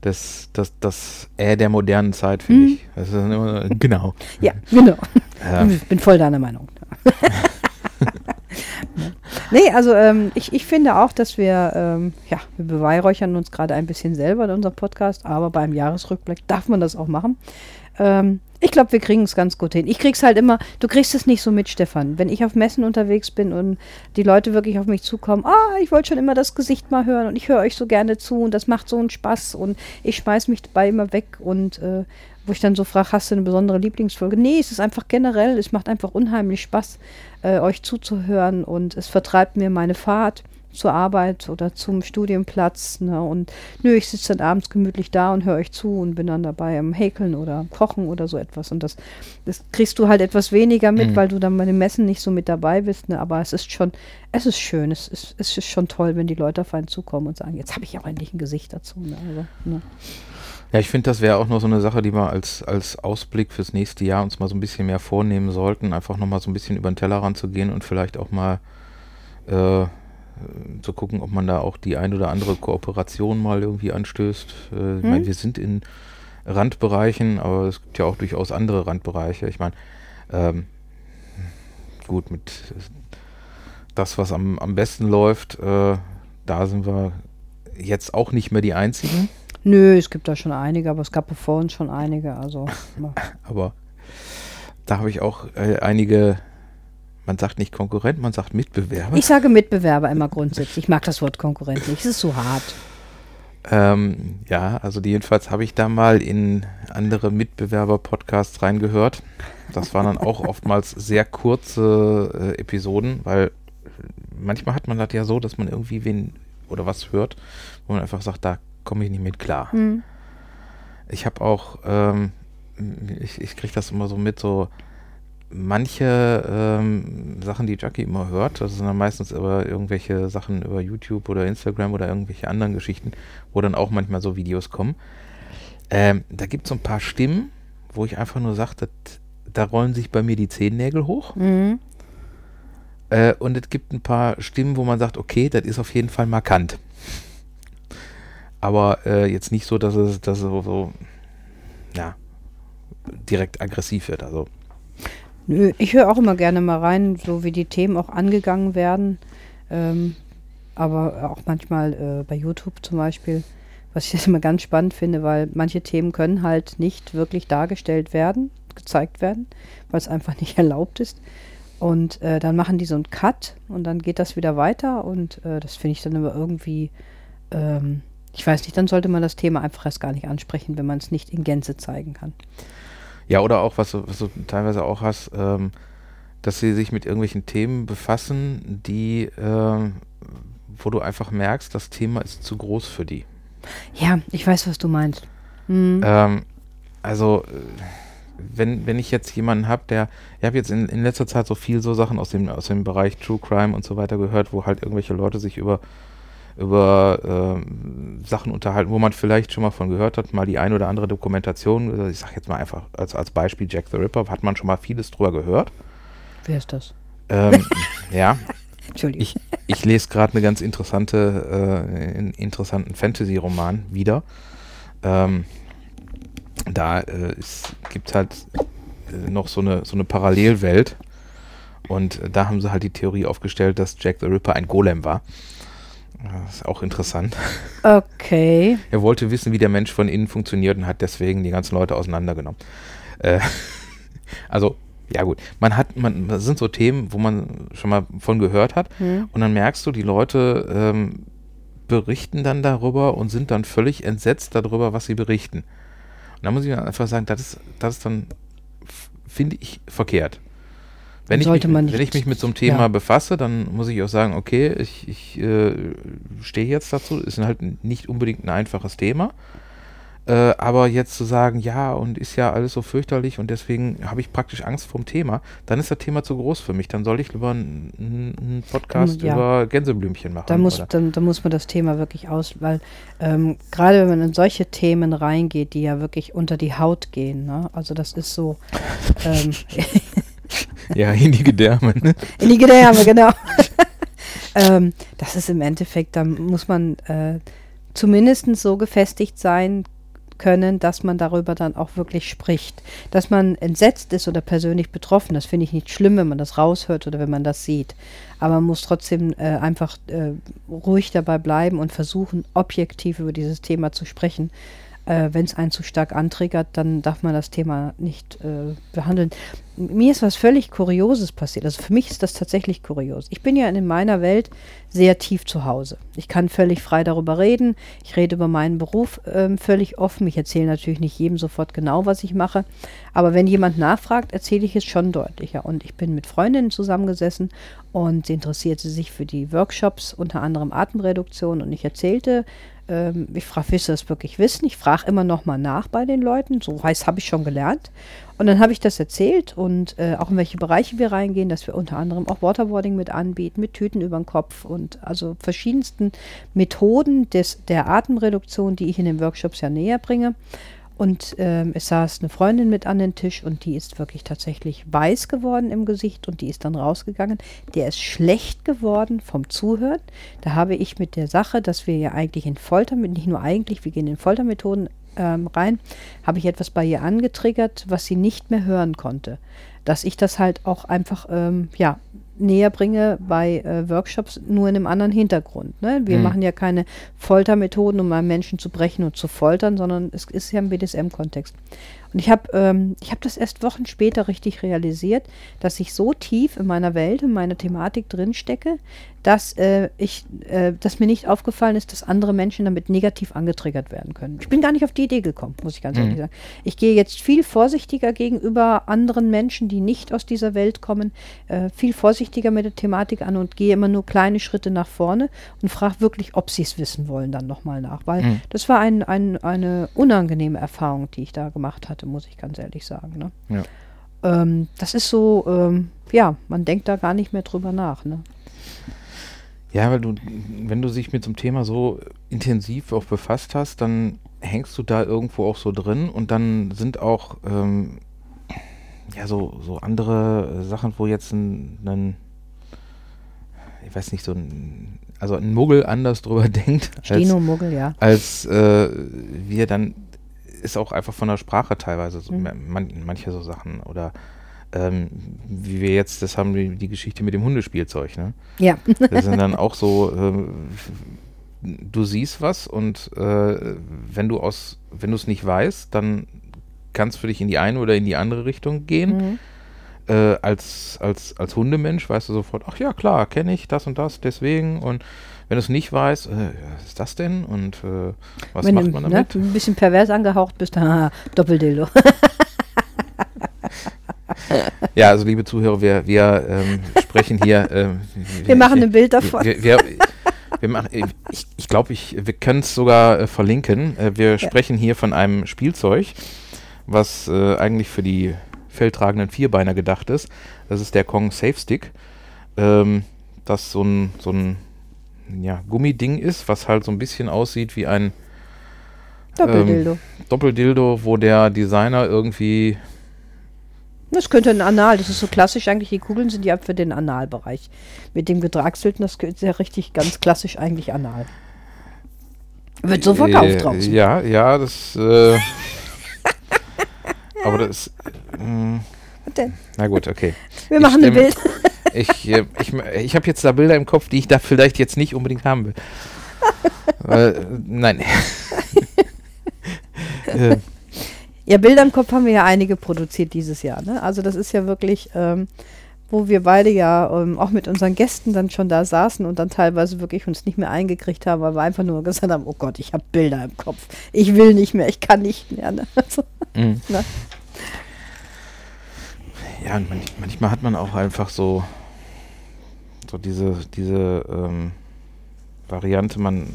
das, das, das Äh der modernen Zeit, finde Hm. ich. Das ist immer, genau. ja, genau. Ich <laughs> bin voll deiner Meinung. <laughs> <laughs> nee, also ähm, ich, ich finde auch, dass wir, ähm, ja, wir beweihräuchern uns gerade ein bisschen selber in unserem Podcast, aber beim Jahresrückblick darf man das auch machen. Ähm, ich glaube, wir kriegen es ganz gut hin. Ich krieg's halt immer, du kriegst es nicht so mit, Stefan. Wenn ich auf Messen unterwegs bin und die Leute wirklich auf mich zukommen, ah, ich wollte schon immer das Gesicht mal hören und ich höre euch so gerne zu und das macht so einen Spaß und ich schmeiß mich dabei immer weg und äh, wo ich dann so frage, hast du eine besondere Lieblingsfolge? Nee, es ist einfach generell, es macht einfach unheimlich Spaß, äh, euch zuzuhören und es vertreibt mir meine Fahrt zur Arbeit oder zum Studienplatz. Ne? Und nö, ich sitze dann abends gemütlich da und höre euch zu und bin dann dabei am Häkeln oder Kochen oder so etwas. Und das, das kriegst du halt etwas weniger mit, Mhm. weil du dann bei den Messen nicht so mit dabei bist. Ne? Aber es ist schon, es ist schön, es ist, es ist schon toll, wenn die Leute auf einen zukommen und sagen, jetzt habe ich auch endlich ein Gesicht dazu. Ne? Also, ne? Ja, ich finde, das wäre auch noch so eine Sache, die wir als, als Ausblick fürs nächste Jahr uns mal so ein bisschen mehr vornehmen sollten. Einfach nochmal so ein bisschen über den Tellerrand zu gehen und vielleicht auch mal äh, zu gucken, ob man da auch die ein oder andere Kooperation mal irgendwie anstößt. Äh, Ich meine, Mhm. wir sind in Randbereichen, aber es gibt ja auch durchaus andere Randbereiche. Ich meine, ähm, gut, mit das, was am, am besten läuft, äh, da sind wir jetzt auch nicht mehr die Einzigen. Nö, es gibt da schon einige, aber es gab vor uns schon einige. Also. <laughs> Aber da habe ich auch äh, einige, man sagt nicht Konkurrent, man sagt Mitbewerber. ich sage Mitbewerber immer grundsätzlich. Ich mag das Wort Konkurrent nicht. Es ist so hart. Ähm, ja, also jedenfalls habe ich da mal in andere Mitbewerber-Podcasts reingehört. Das waren dann auch oftmals sehr kurze äh, Episoden, weil manchmal hat man das ja so, dass man irgendwie wen oder was hört, wo man einfach sagt, da komme ich nicht mit klar. Hm. Ich habe auch, ähm, ich, ich kriege das immer so mit, so manche ähm, Sachen, die Jackie immer hört, das sind dann meistens über irgendwelche Sachen über YouTube oder Instagram oder irgendwelche anderen Geschichten, wo dann auch manchmal so Videos kommen. Ähm, da gibt es so ein paar Stimmen, wo ich einfach nur sage, da rollen sich bei mir die Zehennägel hoch. Mhm. Äh, und es gibt ein paar Stimmen, wo man sagt, okay, das ist auf jeden Fall markant. Aber äh, jetzt nicht so, dass es, dass es so, so, ja, direkt aggressiv wird. Also Nö, ich höre auch immer gerne mal rein, so wie die Themen auch angegangen werden. Ähm, aber auch manchmal äh, bei YouTube zum Beispiel, was ich jetzt <laughs> immer ganz spannend finde, weil manche Themen können halt nicht wirklich dargestellt werden, gezeigt werden, weil es einfach <laughs> nicht erlaubt ist. Und äh, dann machen die so einen Cut und dann geht das wieder weiter und äh, das finde ich dann aber irgendwie, ähm, ich weiß nicht, dann sollte man das Thema einfach erst gar nicht ansprechen, wenn man es nicht in Gänze zeigen kann. Ja, oder auch, was du, was du teilweise auch hast, ähm, dass sie sich mit irgendwelchen Themen befassen, die, ähm, wo du einfach merkst, das Thema ist zu groß für die. Ja, ich weiß, was du meinst. Mhm. Ähm, also, wenn, wenn ich jetzt jemanden habe, der, ich habe jetzt in, in letzter Zeit so viel so Sachen aus dem, aus dem Bereich True Crime und so weiter gehört, wo halt irgendwelche Leute sich über über äh, Sachen unterhalten, wo man vielleicht schon mal von gehört hat, mal die ein oder andere Dokumentation, also ich sage jetzt mal einfach als, als Beispiel Jack the Ripper, hat man schon mal vieles drüber gehört. Wer ist das? Ähm, <laughs> ja. Entschuldigung. Ich, ich lese gerade eine ganz interessante, äh, einen interessanten Fantasy-Roman wieder. Ähm, da äh, gibt es halt äh, noch so eine, so eine Parallelwelt. Und da haben sie halt die Theorie aufgestellt, dass Jack the Ripper ein Golem war. Das ist auch interessant. Okay. <laughs> Er wollte wissen, wie der Mensch von innen funktioniert und hat deswegen die ganzen Leute auseinandergenommen. Äh, <laughs> also, ja gut, man hat, man, das sind so Themen, wo man schon mal von gehört hat Hm. und dann merkst du, die Leute ähm, berichten dann darüber und sind dann völlig entsetzt darüber, was sie berichten. Und da muss ich einfach sagen, das ist, das ist dann, finde ich, verkehrt. Wenn ich, mich, man nicht. wenn ich mich mit so einem Thema Ja. befasse, dann muss ich auch sagen, okay, ich, ich äh, stehe jetzt dazu, ist halt nicht unbedingt ein einfaches Thema. Äh, aber jetzt zu sagen, ja, und ist ja alles so fürchterlich und deswegen habe ich praktisch Angst vorm Thema, dann ist das Thema zu groß für mich. Dann soll ich lieber einen, einen Podcast Ja. über Gänseblümchen machen. Da muss, dann, da muss man das Thema wirklich aus, weil ähm, gerade wenn man in solche Themen reingeht, die ja wirklich unter die Haut gehen, ne? also das ist so ähm, <laughs> <laughs> Ja, in die Gedärme. Ne? in die Gedärme, genau. <laughs> ähm, das ist im Endeffekt, da muss man äh, zumindest so gefestigt sein können, dass man darüber dann auch wirklich spricht. Dass man entsetzt ist oder persönlich betroffen, das finde ich nicht schlimm, wenn man das raushört oder wenn man das sieht. Aber man muss trotzdem äh, einfach äh, ruhig dabei bleiben und versuchen, objektiv über dieses Thema zu sprechen. Äh, wenn es einen zu stark antriggert, dann darf man das Thema nicht äh, behandeln. Mir ist was völlig Kurioses passiert. Also für mich ist das tatsächlich kurios. Ich bin ja in meiner Welt sehr tief zu Hause. Ich kann völlig frei darüber reden. Ich rede über meinen Beruf ähm, völlig offen. Ich erzähle natürlich nicht jedem sofort genau, was ich mache. Aber wenn jemand nachfragt, erzähle ich es schon deutlicher. Und ich bin mit Freundinnen zusammengesessen und sie interessierte sich für die Workshops, unter anderem Atemreduktion. Und ich erzählte, ähm, ich frage, willst du das wirklich wissen? Ich frage immer noch mal nach bei den Leuten. So heißt, habe ich schon gelernt. Und dann habe ich das erzählt und äh, auch in welche Bereiche wir reingehen, dass wir unter anderem auch Waterboarding mit anbieten, mit Tüten über den Kopf und also verschiedensten Methoden des, der Atemreduktion, die ich in den Workshops ja näher bringe. Und ähm, es saß eine Freundin mit an den Tisch und die ist wirklich tatsächlich weiß geworden im Gesicht und die ist dann rausgegangen. Der ist schlecht geworden vom Zuhören. Da habe ich mit der Sache, dass wir ja eigentlich in Folter, nicht nur eigentlich, wir gehen in Foltermethoden ähm, rein, habe ich etwas bei ihr angetriggert, was sie nicht mehr hören konnte. Dass ich das halt auch einfach, ähm, ja, näher bringe bei äh, Workshops, nur in einem anderen Hintergrund. Ne? Wir Mhm. machen ja keine Foltermethoden, um einen Menschen zu brechen und zu foltern, sondern es ist ja im BDSM-Kontext. Und ich habe ähm, ich hab das erst Wochen später richtig realisiert, dass ich so tief in meiner Welt, in meiner Thematik drinstecke, dass, äh, ich, äh, dass mir nicht aufgefallen ist, dass andere Menschen damit negativ angetriggert werden können. Ich bin gar nicht auf die Idee gekommen, muss ich ganz Mhm. ehrlich sagen. Ich gehe jetzt viel vorsichtiger gegenüber anderen Menschen, die nicht aus dieser Welt kommen, äh, viel vorsichtiger mit der Thematik an und gehe immer nur kleine Schritte nach vorne und frage wirklich, ob sie es wissen wollen, dann nochmal nach. Weil Mhm. das war ein, ein, eine unangenehme Erfahrung, die ich da gemacht hatte, muss ich ganz ehrlich sagen. Ne? Ja. Ähm, das ist so, ähm, ja, man denkt da gar nicht mehr drüber nach. Ne? Ja, weil du, wenn du dich mit so einem Thema so intensiv auch befasst hast, dann hängst du da irgendwo auch so drin und dann sind auch ähm, ja so, so andere Sachen, wo jetzt ein, ein ich weiß nicht, so ein, also ein Muggel anders drüber <laughs> denkt, als, Steno Muggel, ja. als äh, wir dann ist auch einfach von der Sprache teilweise so, Mhm. man, manche so Sachen. Oder ähm, wie wir jetzt, das haben wir die Geschichte mit dem Hundespielzeug, ne? Ja. Das sind dann auch so, <laughs> ähm, du siehst was und äh, wenn du aus, wenn du es nicht weißt, dann kann es für dich in die eine oder in die andere Richtung gehen. Mhm. Äh, als, als, als Hundemensch weißt du sofort, ach ja, klar, kenne ich das und das, deswegen. Und wenn du es nicht weißt, äh, was ist das denn? Und äh, was Wenn macht du man ne, damit? ein bisschen pervers angehaucht bist, haha, Doppeldildo. <laughs> Ja, also liebe Zuhörer, wir, wir ähm, sprechen hier. <laughs> Ähm, Wir machen ein Bild davon. Wir, wir, wir machen, ich ich glaube, ich, wir können es sogar äh, verlinken. Äh, wir sprechen hier von einem Spielzeug, was äh, eigentlich für die feldtragenden Vierbeiner gedacht ist. Das ist der Kong Safe Stick. Ähm, das so ein, so ein ja, Gummiding ist, was halt so ein bisschen aussieht wie ein Doppeldildo. Doppeldildo, wo der Designer irgendwie Das könnte ein Anal, das ist so klassisch eigentlich, die Kugeln sind ja für den Analbereich. Mit dem Gedragselten, das ist ja richtig ganz klassisch eigentlich Anal. Wird so verkauft Äh, draußen. Ja, ja, das. Äh, aber das. Äh, Was denn? na gut, okay. Wir Ich machen ein stimme- Bild. <laughs> Ich, äh, ich, ich habe jetzt da Bilder im Kopf, die ich da vielleicht jetzt nicht unbedingt haben will. <laughs> äh, nein. <laughs> äh, Ja, Bilder im Kopf haben wir ja einige produziert dieses Jahr. Ne? Also das ist ja wirklich, ähm, wo wir beide ja ähm, auch mit unseren Gästen dann schon da saßen und dann teilweise wirklich uns nicht mehr eingekriegt haben, weil wir einfach nur gesagt haben, oh Gott, ich habe Bilder im Kopf. Ich will nicht mehr, ich kann nicht mehr. Ne? <laughs> Also, mh. ne? ja, und manch, manchmal hat man auch einfach so, so diese, diese ähm, Variante, man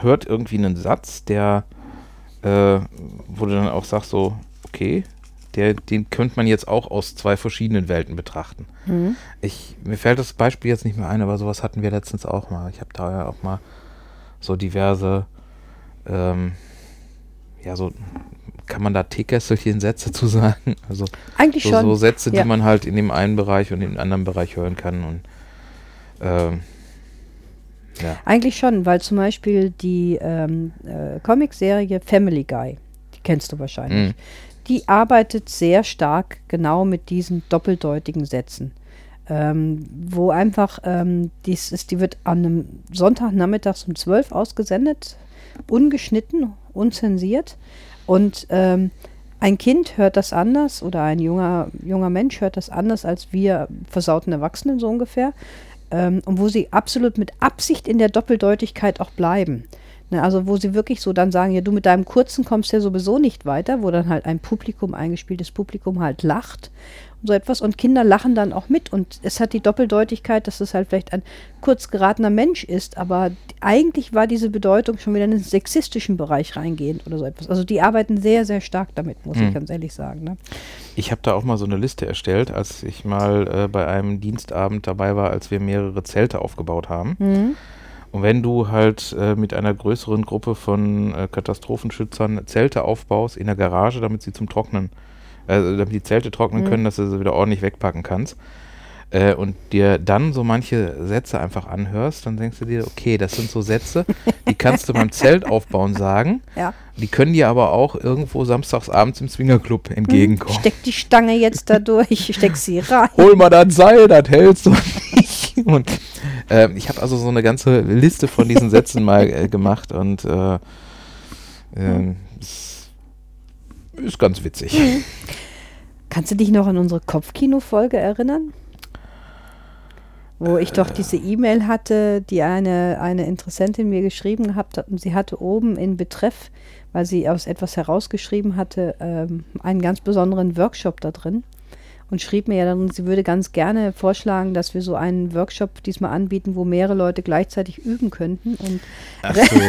hört irgendwie einen Satz, der, äh, wo du dann auch sagst, so, okay, der, den könnte man jetzt auch aus zwei verschiedenen Welten betrachten. Mhm. Ich, mir fällt das Beispiel jetzt nicht mehr ein, aber sowas hatten wir letztens auch mal. Ich habe da ja auch mal so diverse, ähm, ja, so, kann man da Teekesselchen-Sätze zu sagen? <laughs> Also Eigentlich so, schon. so Sätze, ja. die man halt in dem einen Bereich und im anderen Bereich hören kann. Und ähm, ja. Eigentlich schon, weil zum Beispiel die ähm, äh, Comicserie Family Guy, die kennst du wahrscheinlich, Mhm. Die arbeitet sehr stark genau mit diesen doppeldeutigen Sätzen. Ähm, wo einfach, ähm, dies ist, die wird an einem Sonntagnachmittags um 12 ausgesendet, ungeschnitten, unzensiert. Und ähm, ein Kind hört das anders oder ein junger, junger Mensch hört das anders als wir versauten Erwachsenen so ungefähr. Ähm, und wo sie absolut mit Absicht in der Doppeldeutigkeit auch bleiben. Ne, also wo sie wirklich so dann sagen, ja, du mit deinem Kurzen kommst ja sowieso nicht weiter, wo dann halt ein Publikum, eingespieltes Publikum halt lacht und so etwas. Und Kinder lachen dann auch mit. Und es hat die Doppeldeutigkeit, dass es halt vielleicht ein kurz geratener Mensch ist, aber eigentlich war diese Bedeutung schon wieder in den sexistischen Bereich reingehend oder so etwas. Also die arbeiten sehr, sehr stark damit, muss Mhm. ich ganz ehrlich sagen. Ne? Ich habe da auch mal so eine Liste erstellt, als ich mal äh, bei einem Dienstabend dabei war, als wir mehrere Zelte aufgebaut haben. Mhm. Und wenn du halt äh, mit einer größeren Gruppe von äh, Katastrophenschützern Zelte aufbaust in der Garage, damit sie zum Trocknen, äh, damit die Zelte trocknen Mhm. können, dass du sie wieder ordentlich wegpacken kannst, äh, und dir dann so manche Sätze einfach anhörst, dann denkst du dir, okay, das sind so Sätze, die kannst du beim <laughs> Zelt aufbauen sagen, Ja. die können dir aber auch irgendwo samstags abends im Swingerclub entgegenkommen. Steck die Stange jetzt da durch, steck sie rein. hol mal das Seil, das hältst du nicht. Und ähm, ich habe also so eine ganze Liste von diesen Sätzen mal äh, gemacht und äh, es ist ganz witzig. <laughs> Kannst du dich noch an unsere Kopfkino-Folge erinnern? Wo ich doch diese E-Mail hatte, die eine, eine Interessentin mir geschrieben hat und sie hatte oben in Betreff, weil sie aus etwas herausgeschrieben hatte, ähm, einen ganz besonderen Workshop da drin und schrieb mir ja dann, sie würde ganz gerne vorschlagen, dass wir so einen Workshop diesmal anbieten, wo mehrere Leute gleichzeitig üben könnten. Und Ach <laughs> so.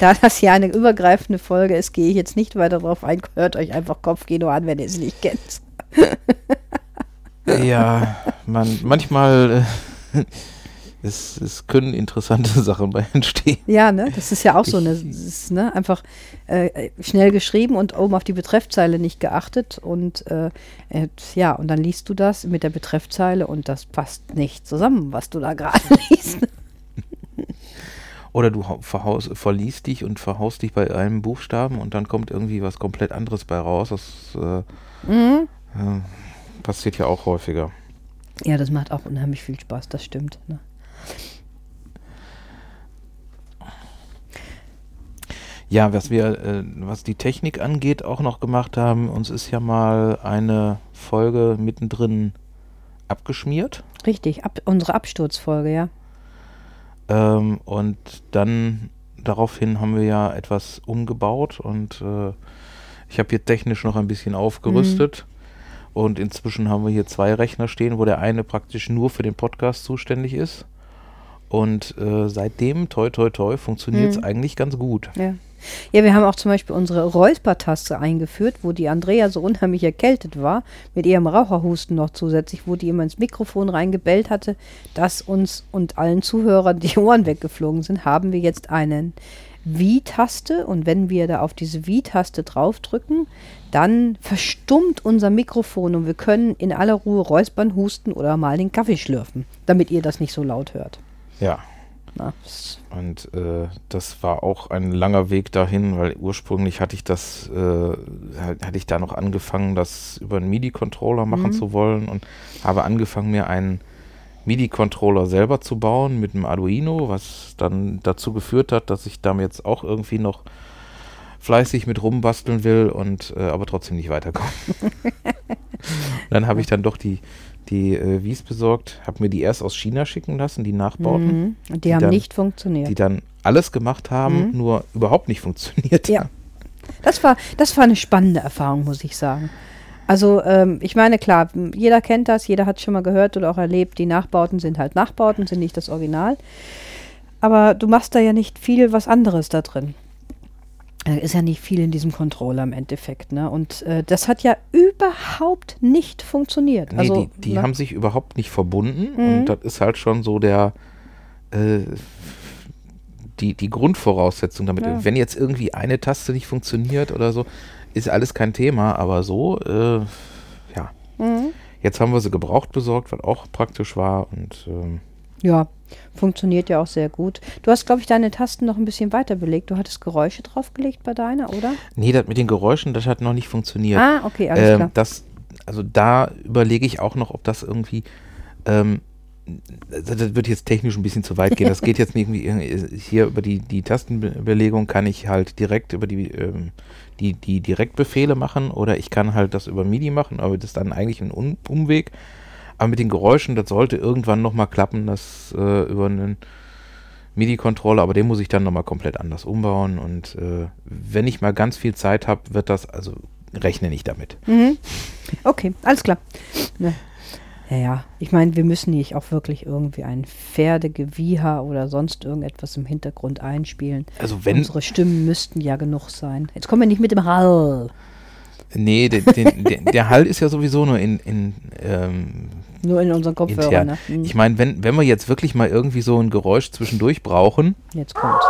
da das hier eine übergreifende Folge ist, gehe ich jetzt nicht weiter drauf ein. Hört euch einfach Kopfkino an, wenn ihr es nicht kennt. ja, man, manchmal äh, es, es können interessante <laughs> Sachen bei entstehen. Ja, ne? Das ist ja auch so eine, Ich- das ist, ne? Einfach äh, schnell geschrieben und oben auf die Betreffzeile nicht geachtet und äh, äh, ja, und dann liest du das mit der Betreffzeile und das passt nicht zusammen, was du da gerade <laughs> liest. Oder du hau- verhaus, verliest dich und verhaust dich bei einem Buchstaben und dann kommt irgendwie was komplett anderes bei raus. Das äh, Mhm. äh, passiert ja auch häufiger. Ja, das macht auch unheimlich viel Spaß, das stimmt. Ne? Ja, was wir, äh, was die Technik angeht, auch noch gemacht haben, uns ist ja mal eine Folge mittendrin abgeschmiert. Richtig, ab, unsere Absturzfolge, ja. Ähm, und dann daraufhin haben wir ja etwas umgebaut und äh, ich habe hier technisch noch ein bisschen aufgerüstet. Und inzwischen haben wir hier zwei Rechner stehen, wo der eine praktisch nur für den Podcast zuständig ist. Und äh, seitdem, toi toi toi, funktioniert es Mhm. eigentlich ganz gut. Ja. Ja, wir haben auch zum Beispiel unsere Räuspertaste eingeführt, wo die Andrea so unheimlich erkältet war, mit ihrem Raucherhusten noch zusätzlich, wo die immer ins Mikrofon reingebellt hatte, dass uns und allen Zuhörern die Ohren <laughs> weggeflogen sind, haben wir jetzt einen Wie-Taste und wenn wir da auf diese Wie-Taste draufdrücken, dann verstummt unser Mikrofon und wir können in aller Ruhe räuspern, husten oder mal den Kaffee schlürfen, damit ihr das nicht so laut hört. Ja. Na, Und äh, das war auch ein langer Weg dahin, weil ursprünglich hatte ich das, äh, halt- hatte ich da noch angefangen, das über einen MIDI-Controller machen Mhm. zu wollen und habe angefangen, mir einen MIDI-Controller selber zu bauen mit einem Arduino, was dann dazu geführt hat, dass ich damit jetzt auch irgendwie noch fleißig mit rumbasteln will und äh, aber trotzdem nicht weiterkomme. <laughs> dann habe ich dann doch die, die äh, Wies besorgt, habe mir die erst aus China schicken lassen, die Nachbauten Mhm. Und die, Die haben dann- nicht funktioniert. die dann alles gemacht haben, Mhm. nur überhaupt nicht funktioniert. Ja. Das war, das war eine spannende Erfahrung, muss ich sagen. Also ähm, ich meine, klar, jeder kennt das, jeder hat schon mal gehört oder auch erlebt, die Nachbauten sind halt Nachbauten, sind nicht das Original. Aber du machst da ja nicht viel was anderes da drin. Da ist ja nicht viel in diesem Controller im Endeffekt. Ne? Und äh, das hat ja überhaupt nicht funktioniert. Nee, also, die, die ne? haben sich überhaupt nicht verbunden Mhm. und das ist halt schon so der äh, die, die Grundvoraussetzung damit. Ja. Wenn jetzt irgendwie eine Taste nicht funktioniert oder so, ist alles kein Thema, aber so, äh, ja. Mhm. Jetzt haben wir sie gebraucht besorgt, was auch praktisch war und ähm, Ja, funktioniert ja auch sehr gut. Du hast, glaube ich, deine Tasten noch ein bisschen weiter belegt. Du hattest Geräusche draufgelegt bei deiner, oder? nee, das mit den Geräuschen, das hat noch nicht funktioniert. Ah, okay, alles Ähm, klar. das, also da überlege ich auch noch, ob das irgendwie, ähm, das wird jetzt technisch ein bisschen zu weit gehen. Das <laughs> geht jetzt nicht irgendwie irgendwie- hier über die, die Tastenbelegung kann ich halt direkt über die, ähm, die, die Direktbefehle machen oder ich kann halt das über MIDI machen, aber das ist dann eigentlich ein Un Umweg. Aber mit den Geräuschen, das sollte irgendwann nochmal klappen, das äh, über einen MIDI-Controller, aber den muss ich dann nochmal komplett anders umbauen und äh, wenn ich mal ganz viel Zeit habe, wird das, also rechne nicht damit. Mhm. Okay, alles klar. Ne. Ja, ja, ich meine, wir müssen nicht auch wirklich irgendwie ein Pferdegewieher oder sonst irgendetwas im Hintergrund einspielen. Also wenn, Unsere Stimmen müssten ja genug sein. Jetzt kommen wir nicht mit dem Hall. Nee, der, den, der, der Hall ist ja sowieso nur in, in ähm, Nur in unseren Kopfhörern. Ne? Hm, Ich meine, wenn, wenn wir jetzt wirklich mal irgendwie so ein Geräusch zwischendurch brauchen, Jetzt kommt's.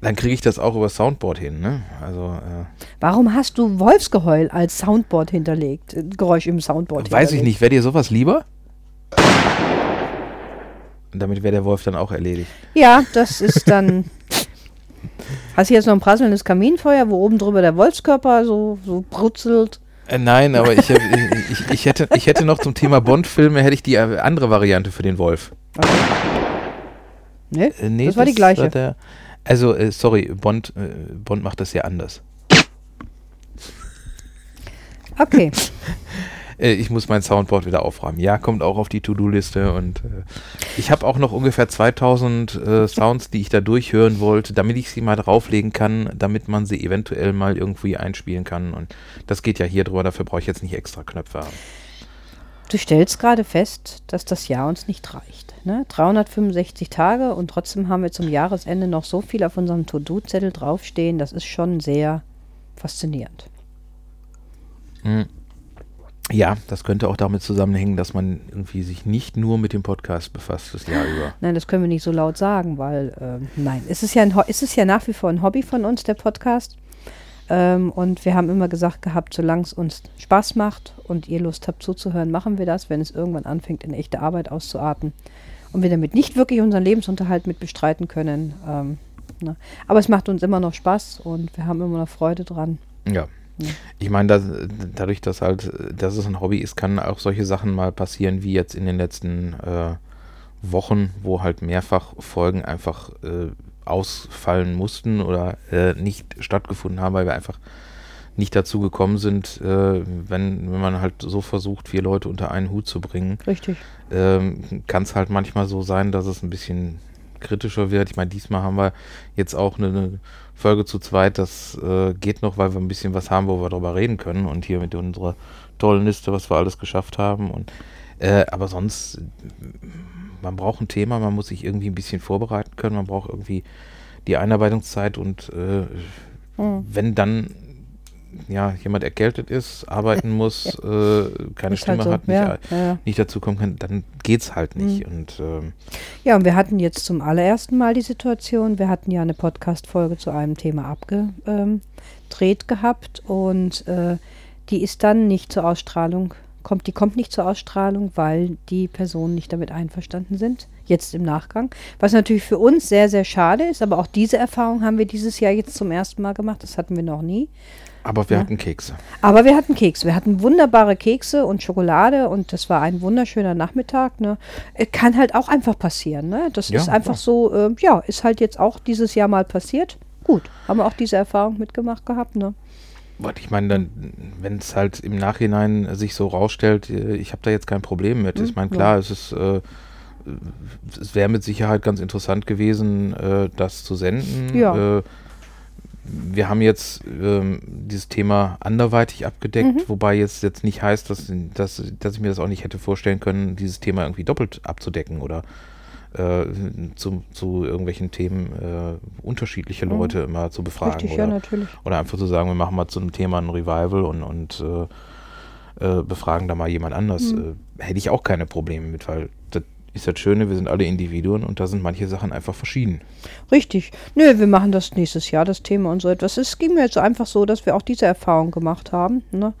dann kriege ich das auch über Soundboard hin. Ne? Also äh, Warum hast du Wolfsgeheul als Soundboard hinterlegt? Äh, Geräusch im Soundboard weiß ich nicht, wäre dir sowas lieber? Und damit wäre der Wolf dann auch erledigt. Ja, das ist dann. <laughs> Hast du jetzt noch ein prasselndes Kaminfeuer, wo oben drüber der Wolfskörper so, so brutzelt? Äh, nein, aber ich, hab- ich, ich, hätte, ich hätte noch zum Thema Bond-Filme, hätte ich die äh, andere Variante für den Wolf. Okay. Ne? Äh, nee, Das war die gleiche. der, also, äh, sorry, Bond, äh, Bond macht das ja anders. Okay. <laughs> Äh, ich muss mein Soundboard wieder aufräumen. Ja, kommt auch auf die To-Do-Liste und äh, ich habe auch noch ungefähr 2000 äh, Sounds, die ich da durchhören wollte, damit ich sie mal drauflegen kann, damit man sie eventuell mal irgendwie einspielen kann und das geht ja hier drüber, dafür brauche ich jetzt nicht extra Knöpfe haben. Du stellst gerade fest, dass das Jahr uns nicht reicht. Ne? 365 Tage und trotzdem haben wir zum Jahresende noch so viel auf unserem To-Do-Zettel draufstehen. Das ist schon sehr faszinierend. Mhm. Ja, das könnte auch damit zusammenhängen, dass man irgendwie sich nicht nur mit dem Podcast befasst das Jahr über. Nein, das können wir nicht so laut sagen, weil ähm, nein, es ist ja ein, es ist ja nach wie vor ein Hobby von uns, der Podcast. Ähm, und wir haben immer gesagt gehabt, solange es uns Spaß macht und ihr Lust habt zuzuhören, machen wir das. Wenn es irgendwann anfängt, in echte Arbeit auszuarten und wir damit nicht wirklich unseren Lebensunterhalt mit bestreiten können. Ähm, ne. Aber es macht uns immer noch Spaß und wir haben immer noch Freude dran. Ja. Ja. Ich meine, dass, dadurch, dass halt, dass es ein Hobby ist, kann auch solche Sachen mal passieren, wie jetzt in den letzten äh, Wochen, wo halt mehrfach Folgen einfach äh, ausfallen mussten oder äh, nicht stattgefunden haben, weil wir einfach nicht dazu gekommen sind, äh, wenn, wenn man halt so versucht, vier Leute unter einen Hut zu bringen. Richtig. Ähm, Kann es halt manchmal so sein, dass es ein bisschen kritischer wird. Ich meine, diesmal haben wir jetzt auch eine, eine Folge zu zweit. Das äh, geht noch, weil wir ein bisschen was haben, wo wir darüber reden können. Und hier mit unserer tollen Liste, was wir alles geschafft haben. Und, äh, aber sonst man braucht ein Thema, man muss sich irgendwie ein bisschen vorbereiten können, man braucht irgendwie die Einarbeitungszeit und äh, mhm. wenn dann ja, jemand erkältet ist, arbeiten <laughs> muss, äh, keine ist Stimme halt so. hat, nicht, ja, nicht dazu kommen kann, dann geht es halt nicht. Mhm. Und, ähm, ja, und wir hatten jetzt zum allerersten Mal die Situation, wir hatten ja eine Podcast-Folge zu einem Thema abgedreht gehabt und äh, die ist dann nicht zur Ausstrahlung kommt, die kommt nicht zur Ausstrahlung, weil die Personen nicht damit einverstanden sind, jetzt im Nachgang. Was natürlich für uns sehr, sehr schade ist, aber auch diese Erfahrung haben wir dieses Jahr jetzt zum ersten Mal gemacht, das hatten wir noch nie. Aber wir ja. hatten Kekse. Aber wir hatten Kekse. Wir hatten wunderbare Kekse und Schokolade und das war ein wunderschöner Nachmittag. Ne? Kann halt auch einfach passieren. Ne? Das ja, ist einfach ja. so, äh, ja, ist halt jetzt auch dieses Jahr mal passiert. Gut, haben wir auch diese Erfahrung mitgemacht gehabt. Ne? Ich meine, dann, wenn es halt im Nachhinein sich so rausstellt, äh, ich habe da jetzt kein Problem mit. Ich meine, klar, ja. es ist, äh, es wäre mit Sicherheit ganz interessant gewesen, äh, das zu senden. Ja. Äh, wir haben jetzt ähm, dieses Thema anderweitig abgedeckt, mhm. wobei jetzt jetzt nicht heißt, dass, dass, dass ich mir das auch nicht hätte vorstellen können, dieses Thema irgendwie doppelt abzudecken oder äh, zu, zu irgendwelchen Themen äh, unterschiedliche mhm. Leute immer zu befragen. Richtig, oder, ja, natürlich. oder einfach zu sagen, wir machen mal zu einem Thema ein Revival und, und äh, äh befragen da mal jemand anders. Mhm. Äh, hätte ich auch keine Probleme mit, weil das ist das Schöne, wir sind alle Individuen und da sind manche Sachen einfach verschieden. Richtig. Nö, wir machen das nächstes Jahr, das Thema und so etwas. Es ging mir jetzt einfach so, dass wir auch diese Erfahrung gemacht haben. Ne?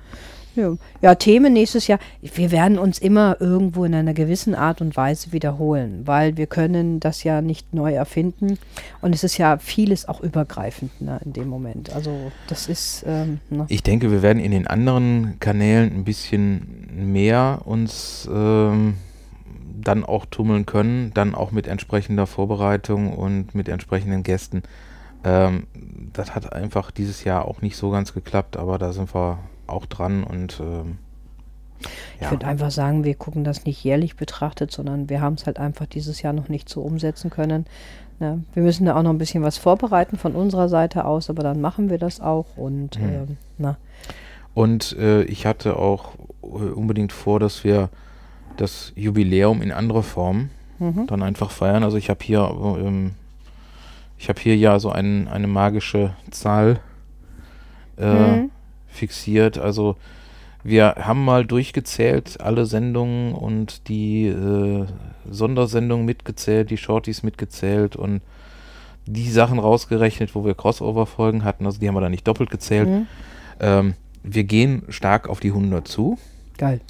Ja. ja, Themen nächstes Jahr. Wir werden uns immer irgendwo in einer gewissen Art und Weise wiederholen, weil wir können das ja nicht neu erfinden. Und es ist ja vieles auch übergreifend ne, in dem Moment. Also das ist. Ähm, ne. Ich denke, wir werden in den anderen Kanälen ein bisschen mehr uns ähm, dann auch tummeln können, dann auch mit entsprechender Vorbereitung und mit entsprechenden Gästen. Ähm, das hat einfach dieses Jahr auch nicht so ganz geklappt, aber da sind wir auch dran und ähm, ich ja. würde einfach sagen, wir gucken das nicht jährlich betrachtet, sondern wir haben es halt einfach dieses Jahr noch nicht so umsetzen können. Ne? Wir müssen da auch noch ein bisschen was vorbereiten von unserer Seite aus, aber dann machen wir das auch und mhm. ähm, na. Und äh, ich hatte auch äh, unbedingt vor, dass wir das Jubiläum in anderer Form mhm. dann einfach feiern. Also ich habe hier, ähm, ich habe hier ja so ein, eine magische Zahl äh, mhm fixiert. Also wir haben mal durchgezählt, alle Sendungen und die äh, Sondersendungen mitgezählt, die Shorties mitgezählt und die Sachen rausgerechnet, wo wir Crossover-Folgen hatten. Also die haben wir da nicht doppelt gezählt. Mhm. Ähm, wir gehen stark auf die 100 zu. Geil.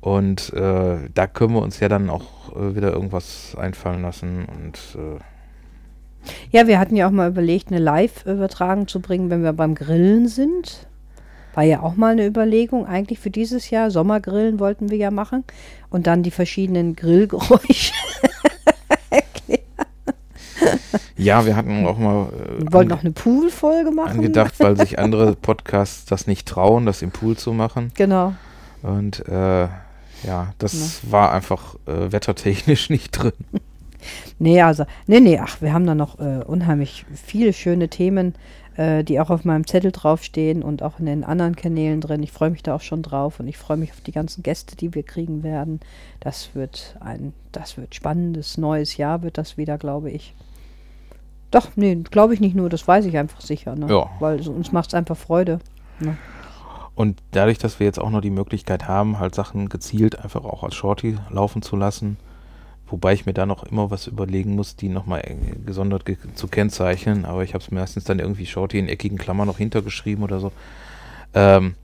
Und äh, da können wir uns ja dann auch äh, wieder irgendwas einfallen lassen und äh, ja, wir hatten ja auch mal überlegt, eine Live-Übertragung zu bringen, wenn wir beim Grillen sind. War ja auch mal eine Überlegung eigentlich für dieses Jahr. Sommergrillen wollten wir ja machen und dann die verschiedenen Grillgeräusche. <laughs> ja, wir hatten auch mal. Äh, wir wollten auch eine Pool-Folge machen. Angedacht, weil sich <laughs> andere Podcasts das nicht trauen, das im Pool zu machen. Genau. Und äh, ja, das ja. war einfach äh, wettertechnisch <laughs> nicht drin. Nee, also, nee, nee, ach, wir haben da noch äh, unheimlich viele schöne Themen äh, die auch auf meinem Zettel draufstehen und auch in den anderen Kanälen drin. Ich freue mich da auch schon drauf und ich freue mich auf die ganzen Gäste, die wir kriegen werden. Das wird ein, das wird spannendes neues Jahr, wird das wieder, glaube ich. Doch, nee, glaube ich nicht nur, das weiß ich einfach sicher, ne? Ja. Weil uns macht es einfach Freude. Ne? Und dadurch, dass wir jetzt auch noch die Möglichkeit haben, halt Sachen gezielt einfach auch als Shorty laufen zu lassen, Wobei ich mir da noch immer was überlegen muss, die nochmal gesondert ge zu kennzeichnen. Aber ich habe es meistens dann irgendwie Shorty in eckigen Klammern noch hintergeschrieben oder so. Ähm,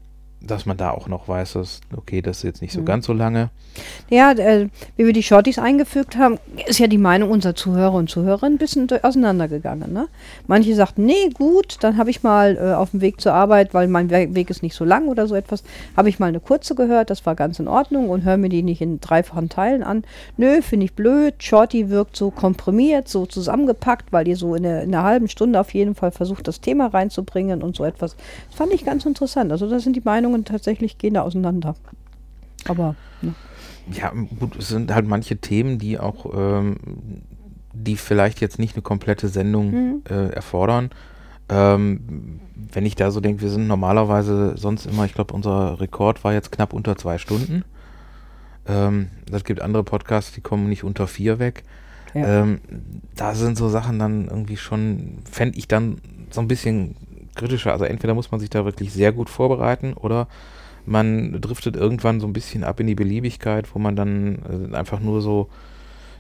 dass man da auch noch weiß, dass, okay, das ist jetzt nicht so Mhm. ganz so lange. Ja, äh, wie wir die Shorties eingefügt haben, ist ja die Meinung unserer Zuhörer und Zuhörerinnen ein bisschen auseinandergegangen. Ne? Manche sagten, nee, gut, dann habe ich mal äh, auf dem Weg zur Arbeit, weil mein We Weg ist nicht so lang oder so etwas, habe ich mal eine kurze gehört, das war ganz in Ordnung und höre mir die nicht in dreifachen Teilen an. Nö, finde ich blöd, Shorty wirkt so komprimiert, so zusammengepackt, weil ihr so in, der- in einer halben Stunde auf jeden Fall versucht, das Thema reinzubringen und so etwas. Das fand ich ganz interessant. Also da sind die Meinungen tatsächlich gehen da auseinander. Aber ne. Ja, gut, es sind halt manche Themen, die auch, ähm, die vielleicht jetzt nicht eine komplette Sendung Mhm. äh, erfordern. Ähm, wenn ich da so denke, wir sind normalerweise sonst immer, ich glaube, unser Rekord war jetzt knapp unter zwei Stunden. Ähm, das gibt andere Podcasts, die kommen nicht unter vier weg. Ja. Ähm, da sind so Sachen dann irgendwie schon, fände ich dann so ein bisschen kritischer. Also entweder muss man sich da wirklich sehr gut vorbereiten oder man driftet irgendwann so ein bisschen ab in die Beliebigkeit, wo man dann äh, einfach nur so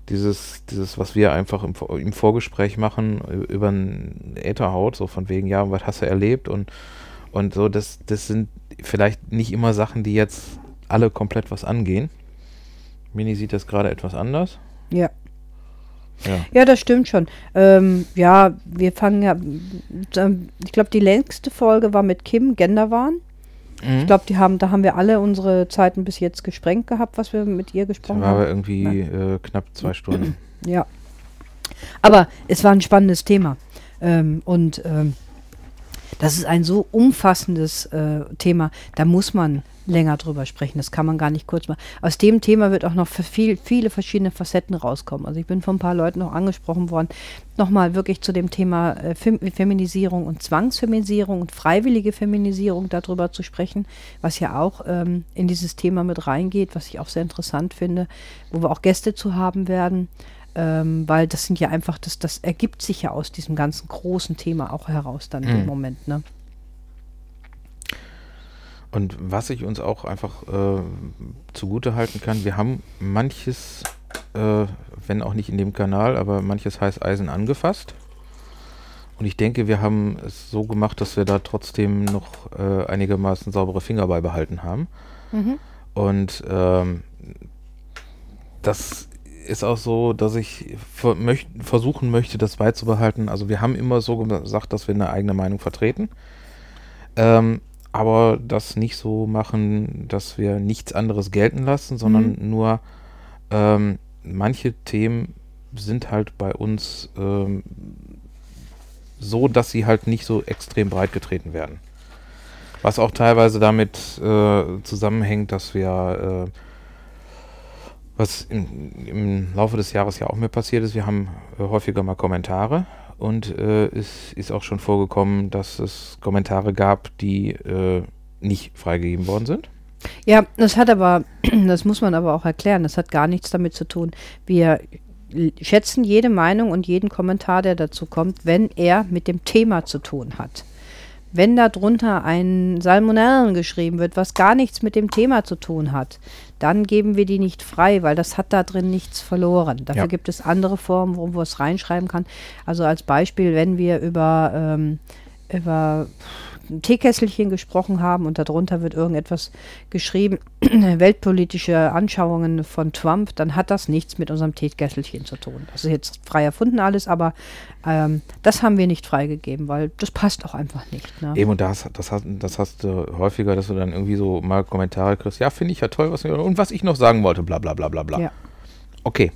dieses, dieses, was wir einfach im, im Vorgespräch machen, über ein Äther haut, so von wegen, ja, was hast du erlebt und, und so, das, das sind vielleicht nicht immer Sachen, die jetzt alle komplett was angehen. Mini sieht das gerade etwas anders. Ja. Ja. Ja, das stimmt schon. Ähm, ja, wir fangen ja, ähm, ich glaube, die längste Folge war mit Kim Genderwahn. Mhm. Ich glaube, die haben, da haben wir alle unsere Zeiten bis jetzt gesprengt gehabt, was wir mit ihr gesprochen war aber haben. irgendwie äh, knapp zwei Stunden. Ja. Aber es war ein spannendes Thema. Ähm, und ähm, das ist ein so umfassendes äh, Thema, da muss man länger drüber sprechen. Das kann man gar nicht kurz machen. Aus dem Thema wird auch noch viel, viele verschiedene Facetten rauskommen. Also ich bin von ein paar Leuten auch angesprochen worden, nochmal wirklich zu dem Thema äh, Fem Feminisierung und Zwangsfeminisierung und freiwillige Feminisierung darüber zu sprechen, was ja auch ähm, in dieses Thema mit reingeht, was ich auch sehr interessant finde, wo wir auch Gäste zu haben werden. Ähm, weil das sind ja einfach, das, das ergibt sich ja aus diesem ganzen großen Thema auch heraus dann im Mhm. Moment. Ne? Und was ich uns auch einfach äh, zugute halten kann, wir haben manches, äh, wenn auch nicht in dem Kanal, aber manches heiß Eisen angefasst. Und ich denke, wir haben es so gemacht, dass wir da trotzdem noch äh, einigermaßen saubere Finger beibehalten haben. Mhm. Und ähm, das ist auch so, dass ich versuchen möchte, das beizubehalten. Also wir haben immer so gesagt, dass wir eine eigene Meinung vertreten. Ähm, aber das nicht so machen, dass wir nichts anderes gelten lassen, sondern nur ähm, manche Themen sind halt bei uns ähm, so, dass sie halt nicht so extrem breit getreten werden. Was auch teilweise damit äh, zusammenhängt, dass wir, äh, was im, im Laufe des Jahres ja auch mehr passiert ist, wir haben äh, häufiger mal Kommentare und äh, es ist auch schon vorgekommen, dass es Kommentare gab, die äh, nicht freigegeben worden sind. Ja, das hat aber, <clears throat> das muss man aber auch erklären, das hat gar nichts damit zu tun. Wir l- schätzen jede Meinung und jeden Kommentar, der dazu kommt, wenn er mit dem Thema zu tun hat. Wenn da drunter ein Salmonellen geschrieben wird, was gar nichts mit dem Thema zu tun hat, dann geben wir die nicht frei, weil das hat da drin nichts verloren. Dafür Ja. gibt es andere Formen, wo man es reinschreiben kann. Also als Beispiel, wenn wir über, ähm, über ein Teekesselchen gesprochen haben und darunter wird irgendetwas geschrieben, <clears throat> weltpolitische Anschauungen von Trump, dann hat das nichts mit unserem Teekesselchen zu tun. Das ist jetzt frei erfunden alles, aber ähm, das haben wir nicht freigegeben, weil das passt auch einfach nicht. Ne? Eben, und das, das, hast, das hast du häufiger, dass du dann irgendwie so mal Kommentare kriegst. Ja, finde ich ja toll, was und was ich noch sagen wollte, bla bla bla bla bla. Ja. Okay,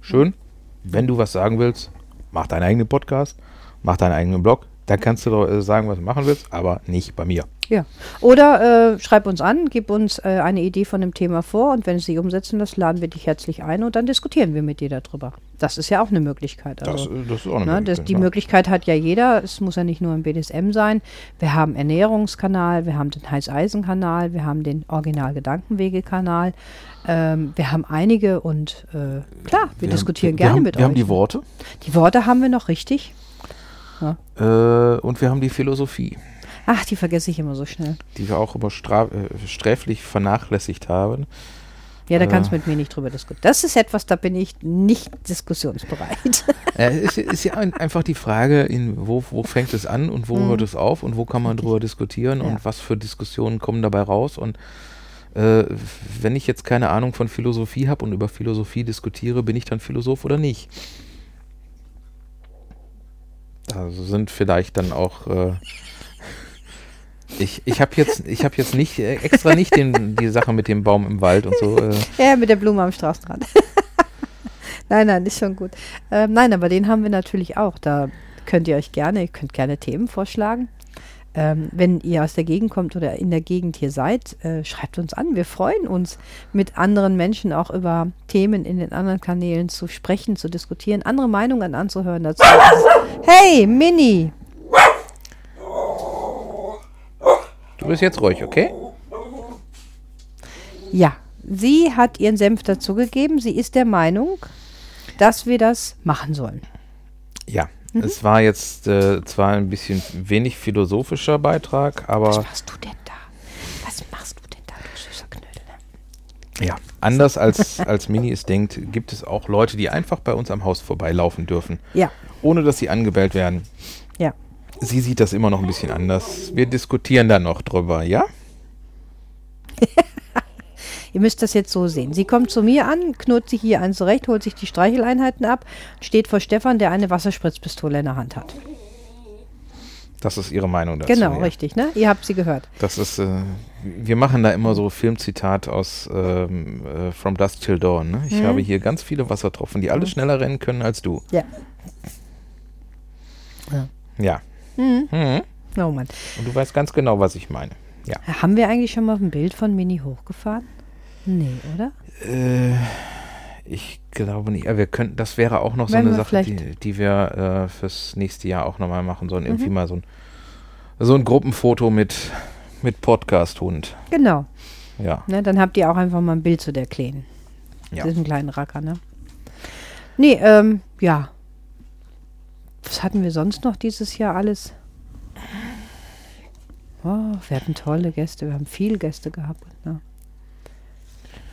schön. Wenn du was sagen willst, mach deinen eigenen Podcast, mach deinen eigenen Blog. Da kannst du doch äh, sagen, was du machen willst, aber nicht bei mir. Ja. Oder äh, schreib uns an, gib uns äh, eine Idee von dem Thema vor und wenn es sich umsetzen lässt, laden wir dich herzlich ein und dann diskutieren wir mit dir darüber. Das ist ja auch eine Möglichkeit. Also, das, das ist auch eine ne, das, Möglichkeit, die ja. Möglichkeit hat ja jeder. Es muss ja nicht nur im BDSM sein. Wir haben Ernährungskanal, wir haben den Heißeisen-Kanal, wir haben den Original-Gedankenwege-Kanal. Ähm, wir haben einige und äh, klar, wir, diskutieren wir gerne haben, mit Wir euch. haben die Worte die Worte haben wir noch richtig. Äh, und wir haben die Philosophie, Ach, die vergesse ich immer so schnell. die wir auch immer äh, sträflich vernachlässigt haben. Ja, da Äh. kannst du mit mir nicht drüber diskutieren. Das ist etwas, da bin ich nicht diskussionsbereit. <laughs> Äh, es ist ja ein, einfach die Frage, in wo, wo fängt es an und wo Mhm. hört es auf und wo kann man drüber diskutieren Ja. und was für Diskussionen kommen dabei raus. Und äh, wenn ich jetzt keine Ahnung von Philosophie habe und über Philosophie diskutiere, bin ich dann Philosoph oder nicht? Also sind vielleicht dann auch. Äh, ich ich habe jetzt, ich hab jetzt nicht äh, extra nicht den, die Sache mit dem Baum im Wald und so. Äh, <laughs> ja, mit der Blume am Straßenrand. <laughs> nein, nein, ist schon gut. Ähm, nein, aber den haben wir natürlich auch. Da könnt ihr euch gerne, ihr könnt gerne Themen vorschlagen. Ähm, wenn ihr aus der Gegend kommt oder in der Gegend hier seid, äh, schreibt uns an. Wir freuen uns, mit anderen Menschen auch über Themen in den anderen Kanälen zu sprechen, zu diskutieren, andere Meinungen anzuhören dazu. Hey, Mini! du bist jetzt ruhig, okay? Ja, sie hat ihren Senf dazugegeben. Sie ist der Meinung, dass wir das machen sollen. Ja, Mhm. es war jetzt äh, zwar ein bisschen wenig philosophischer Beitrag, Was aber machst du denn da? Was machst du denn da, du süßer Knödel? ja, anders als, <laughs> als Mini es denkt, gibt es auch Leute, die einfach bei uns am Haus vorbeilaufen dürfen, Ja, ohne dass sie angebellt werden. ja. Sie sieht das immer noch ein bisschen anders. Wir diskutieren da noch drüber, ja? <laughs> Ihr müsst das jetzt so sehen. Sie kommt zu mir an, knurrt sich hier einen zurecht, holt sich die Streicheleinheiten ab, steht vor Stefan, der eine Wasserspritzpistole in der Hand hat. Das ist ihre Meinung dazu. genau, ja. richtig, ne? Ihr habt sie gehört. Das ist, äh, wir machen da immer so Filmzitat aus ähm, äh, From Dusk Till Dawn. Ne? Ich Mhm. habe hier ganz viele Wassertropfen, die alle schneller rennen können als du. Ja. Ja. Mhm. Mhm. Oh Mann. Und du weißt ganz genau, was ich meine. Ja. Haben wir eigentlich schon mal ein Bild von Mini hochgefahren? Nee, oder? Äh, ich glaube nicht. Ja, wir könnten, das wäre auch noch so Wenn eine wir Sache, die, die wir äh, fürs nächste Jahr auch nochmal machen sollen. Irgendwie Mhm. mal so ein, so ein Gruppenfoto mit, mit Podcast-Hund. Genau. Ja. Ne, dann habt ihr auch einfach mal ein Bild zu der Kleinen. Ja. Diesem kleinen Racker, ne? Nee, ähm, ja. Was hatten wir sonst noch dieses Jahr alles? Oh, wir hatten tolle Gäste, wir haben viele Gäste gehabt. Ne?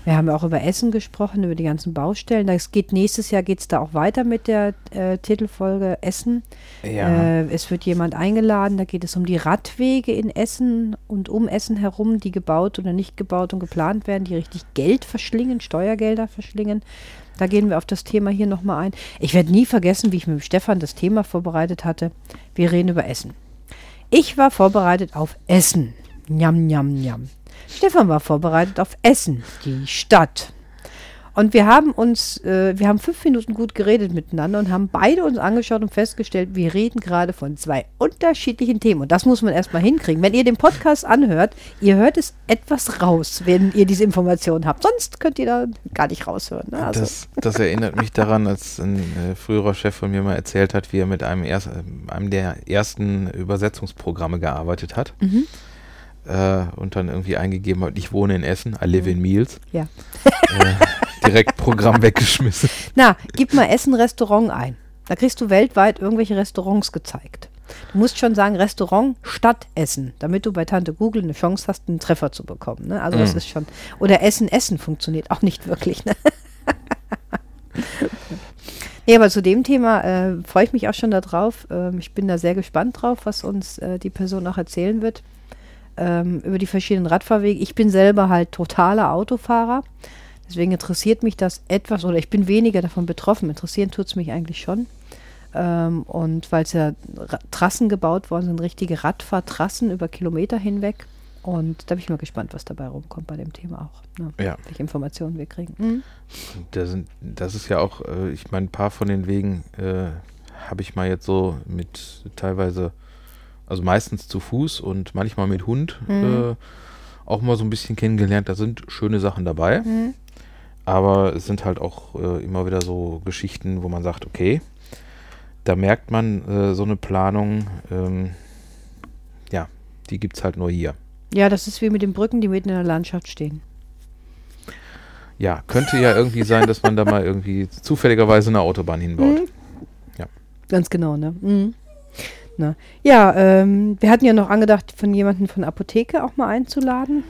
Wir haben auch über Essen gesprochen, über die ganzen Baustellen. Das geht nächstes Jahr geht es da auch weiter mit der äh, Titelfolge Essen. Ja. Äh, es wird jemand eingeladen, da geht es um die Radwege in Essen und um Essen herum, die gebaut oder nicht gebaut und geplant werden, die richtig Geld verschlingen, Steuergelder verschlingen. Da gehen wir auf das Thema hier nochmal ein. Ich werde nie vergessen, wie ich mit Stefan das Thema vorbereitet hatte. Wir reden über Essen. Ich war vorbereitet auf Essen. Njam, njam, njam. Stefan war vorbereitet auf Essen, die Stadt. Und wir haben uns, äh, wir haben fünf Minuten gut geredet miteinander und haben beide uns angeschaut und festgestellt, wir reden gerade von zwei unterschiedlichen Themen. Und das muss man erstmal hinkriegen. Wenn ihr den Podcast anhört, ihr hört es etwas raus, wenn ihr diese Informationen habt. Sonst könnt ihr da gar nicht raushören. Ne? Also, Das, das erinnert mich daran, als ein äh, früherer Chef von mir mal erzählt hat, wie er mit einem, erst, einem der ersten Übersetzungsprogramme gearbeitet hat. Mhm. Äh, und dann irgendwie eingegeben hat, ich wohne in Essen, I live in Meals. Ja. Äh, direkt Programm <laughs> weggeschmissen. Na, gib mal Essen-Restaurant ein. Da kriegst du weltweit irgendwelche Restaurants gezeigt. Du musst schon sagen, Restaurant statt Essen, damit du bei Tante Google eine Chance hast, einen Treffer zu bekommen. Ne? Also das Mhm. ist schon. Oder Essen, Essen funktioniert auch nicht wirklich. Ne? <laughs> nee, aber zu dem Thema äh, freue ich mich auch schon darauf. Ähm, ich bin da sehr gespannt drauf, was uns äh, die Person auch erzählen wird. Ähm, über die verschiedenen Radfahrwege. Ich bin selber halt totaler Autofahrer. Deswegen interessiert mich das etwas, oder ich bin weniger davon betroffen. Interessieren tut es mich eigentlich schon. Ähm, und weil es ja Ra Trassen gebaut worden sind, richtige Radfahrtrassen über Kilometer hinweg. Und da bin ich mal gespannt, was dabei rumkommt bei dem Thema auch. Ne? Ja. Welche Informationen wir kriegen. Mhm. Da sind, das ist ja auch, äh, ich meine, ein paar von den Wegen äh, habe ich mal jetzt so mit teilweise, also meistens zu Fuß und manchmal mit Hund Mhm. äh, auch mal so ein bisschen kennengelernt. Da sind schöne Sachen dabei, Mhm. aber es sind halt auch äh, immer wieder so Geschichten, wo man sagt, okay, da merkt man äh, so eine Planung, ähm, ja, die gibt es halt nur hier. Ja, das ist wie mit den Brücken, die mitten in der Landschaft stehen. Ja, könnte ja irgendwie sein, dass man da mal irgendwie zufälligerweise eine Autobahn hinbaut. Mhm. Ja. Ganz genau, ne? Mhm. Na. Ja, ähm, wir hatten ja noch angedacht, von jemandem von Apotheke auch mal einzuladen.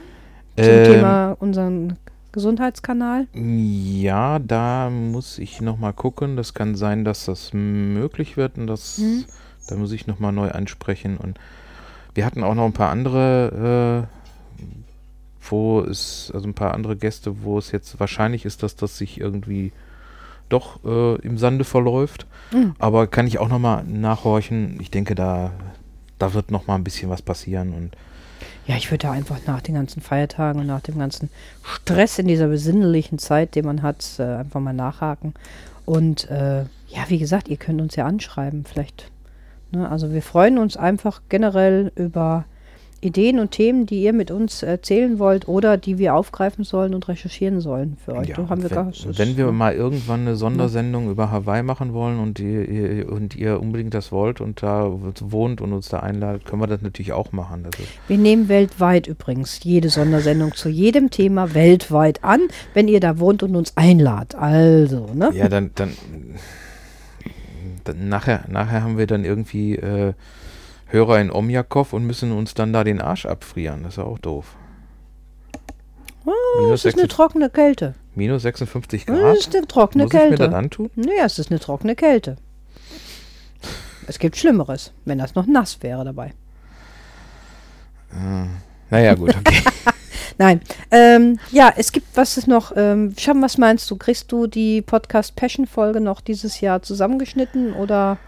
Zum Ähm, Thema unseren Gesundheitskanal? Ja, da muss ich nochmal gucken. Das kann sein, dass das möglich wird und das, Mhm. da muss ich nochmal neu ansprechen. Und wir hatten auch noch ein paar andere, äh, wo es, also ein paar andere Gäste, wo es jetzt wahrscheinlich ist, dass das sich irgendwie doch äh, im Sande verläuft. Mhm. Aber kann ich auch nochmal nachhorchen. Ich denke, da, da wird nochmal ein bisschen was passieren und Ja, ich würde da einfach nach den ganzen Feiertagen und nach dem ganzen Stress in dieser besinnlichen Zeit, den man hat, äh, einfach mal nachhaken. Und äh, ja, wie gesagt, ihr könnt uns ja anschreiben, vielleicht. Ne? Also wir freuen uns einfach generell über Ideen und Themen, die ihr mit uns erzählen wollt oder die wir aufgreifen sollen und recherchieren sollen für euch. Ja, so haben wir wenn, gar, wenn wir mal irgendwann eine Sondersendung über Hawaii machen wollen und ihr, ihr, und ihr unbedingt das wollt und da wohnt und uns da einladet, können wir das natürlich auch machen. Wir nehmen weltweit übrigens jede Sondersendung zu jedem Thema weltweit an, wenn ihr da wohnt und uns einladet. Also, ne? ja, dann, dann, dann nachher, nachher haben wir dann irgendwie äh, Hörer in Omjakov und müssen uns dann da den Arsch abfrieren. Das ist ja auch doof. Oh, minus, es ist eine 56, trockene Kälte. minus 56 Es Grad. ist eine trockene Muss ich mir das Kälte. antun? Naja, es ist eine trockene Kälte. Es gibt Schlimmeres, wenn das noch nass wäre dabei. Äh, naja, gut, okay. <laughs> Nein, ähm, ja, es gibt, was ist noch, ähm, Scham, was meinst du, kriegst du die Podcast Passion Folge noch dieses Jahr zusammengeschnitten oder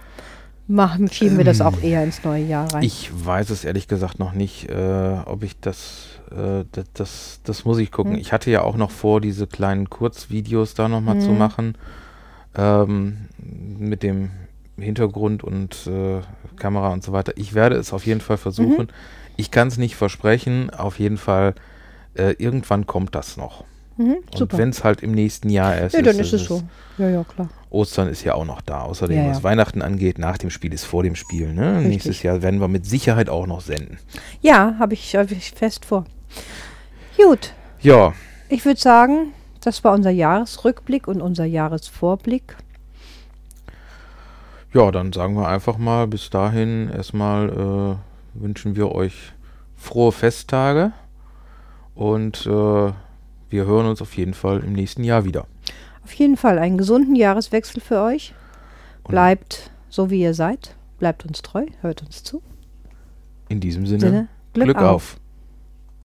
machen, schieben wir das auch eher ins neue Jahr rein? Ähm, Ich weiß es ehrlich gesagt noch nicht, äh, ob ich das, äh, das, das, das muss ich gucken. Hm. Ich hatte ja auch noch vor, diese kleinen Kurzvideos da nochmal zu Hm. machen, ähm, mit dem Hintergrund und äh, Kamera und so weiter. Ich werde es auf jeden Fall versuchen. Ich kann es nicht versprechen, auf jeden Fall, äh, irgendwann kommt das noch. Mhm, Und wenn es halt im nächsten Jahr erst Ja, dann ist, ist es so. Ja, ja, klar. Ostern ist ja auch noch da. Außerdem, Ja, was ja. Weihnachten angeht, nach dem Spiel ist vor dem Spiel. Ne? Nächstes Jahr werden wir mit Sicherheit auch noch senden. Ja, habe ich, hab ich fest vor. Gut, Ja, ich würde sagen, das war unser Jahresrückblick und unser Jahresvorblick. ja, dann sagen wir einfach mal, bis dahin erstmal äh, wünschen wir euch frohe Festtage und äh, wir hören uns auf jeden Fall im nächsten Jahr wieder. Auf jeden Fall einen gesunden Jahreswechsel für euch. Bleibt so, wie ihr seid. Bleibt uns treu, hört uns zu. in diesem Sinne, Sinne, Glück, Glück auf. auf.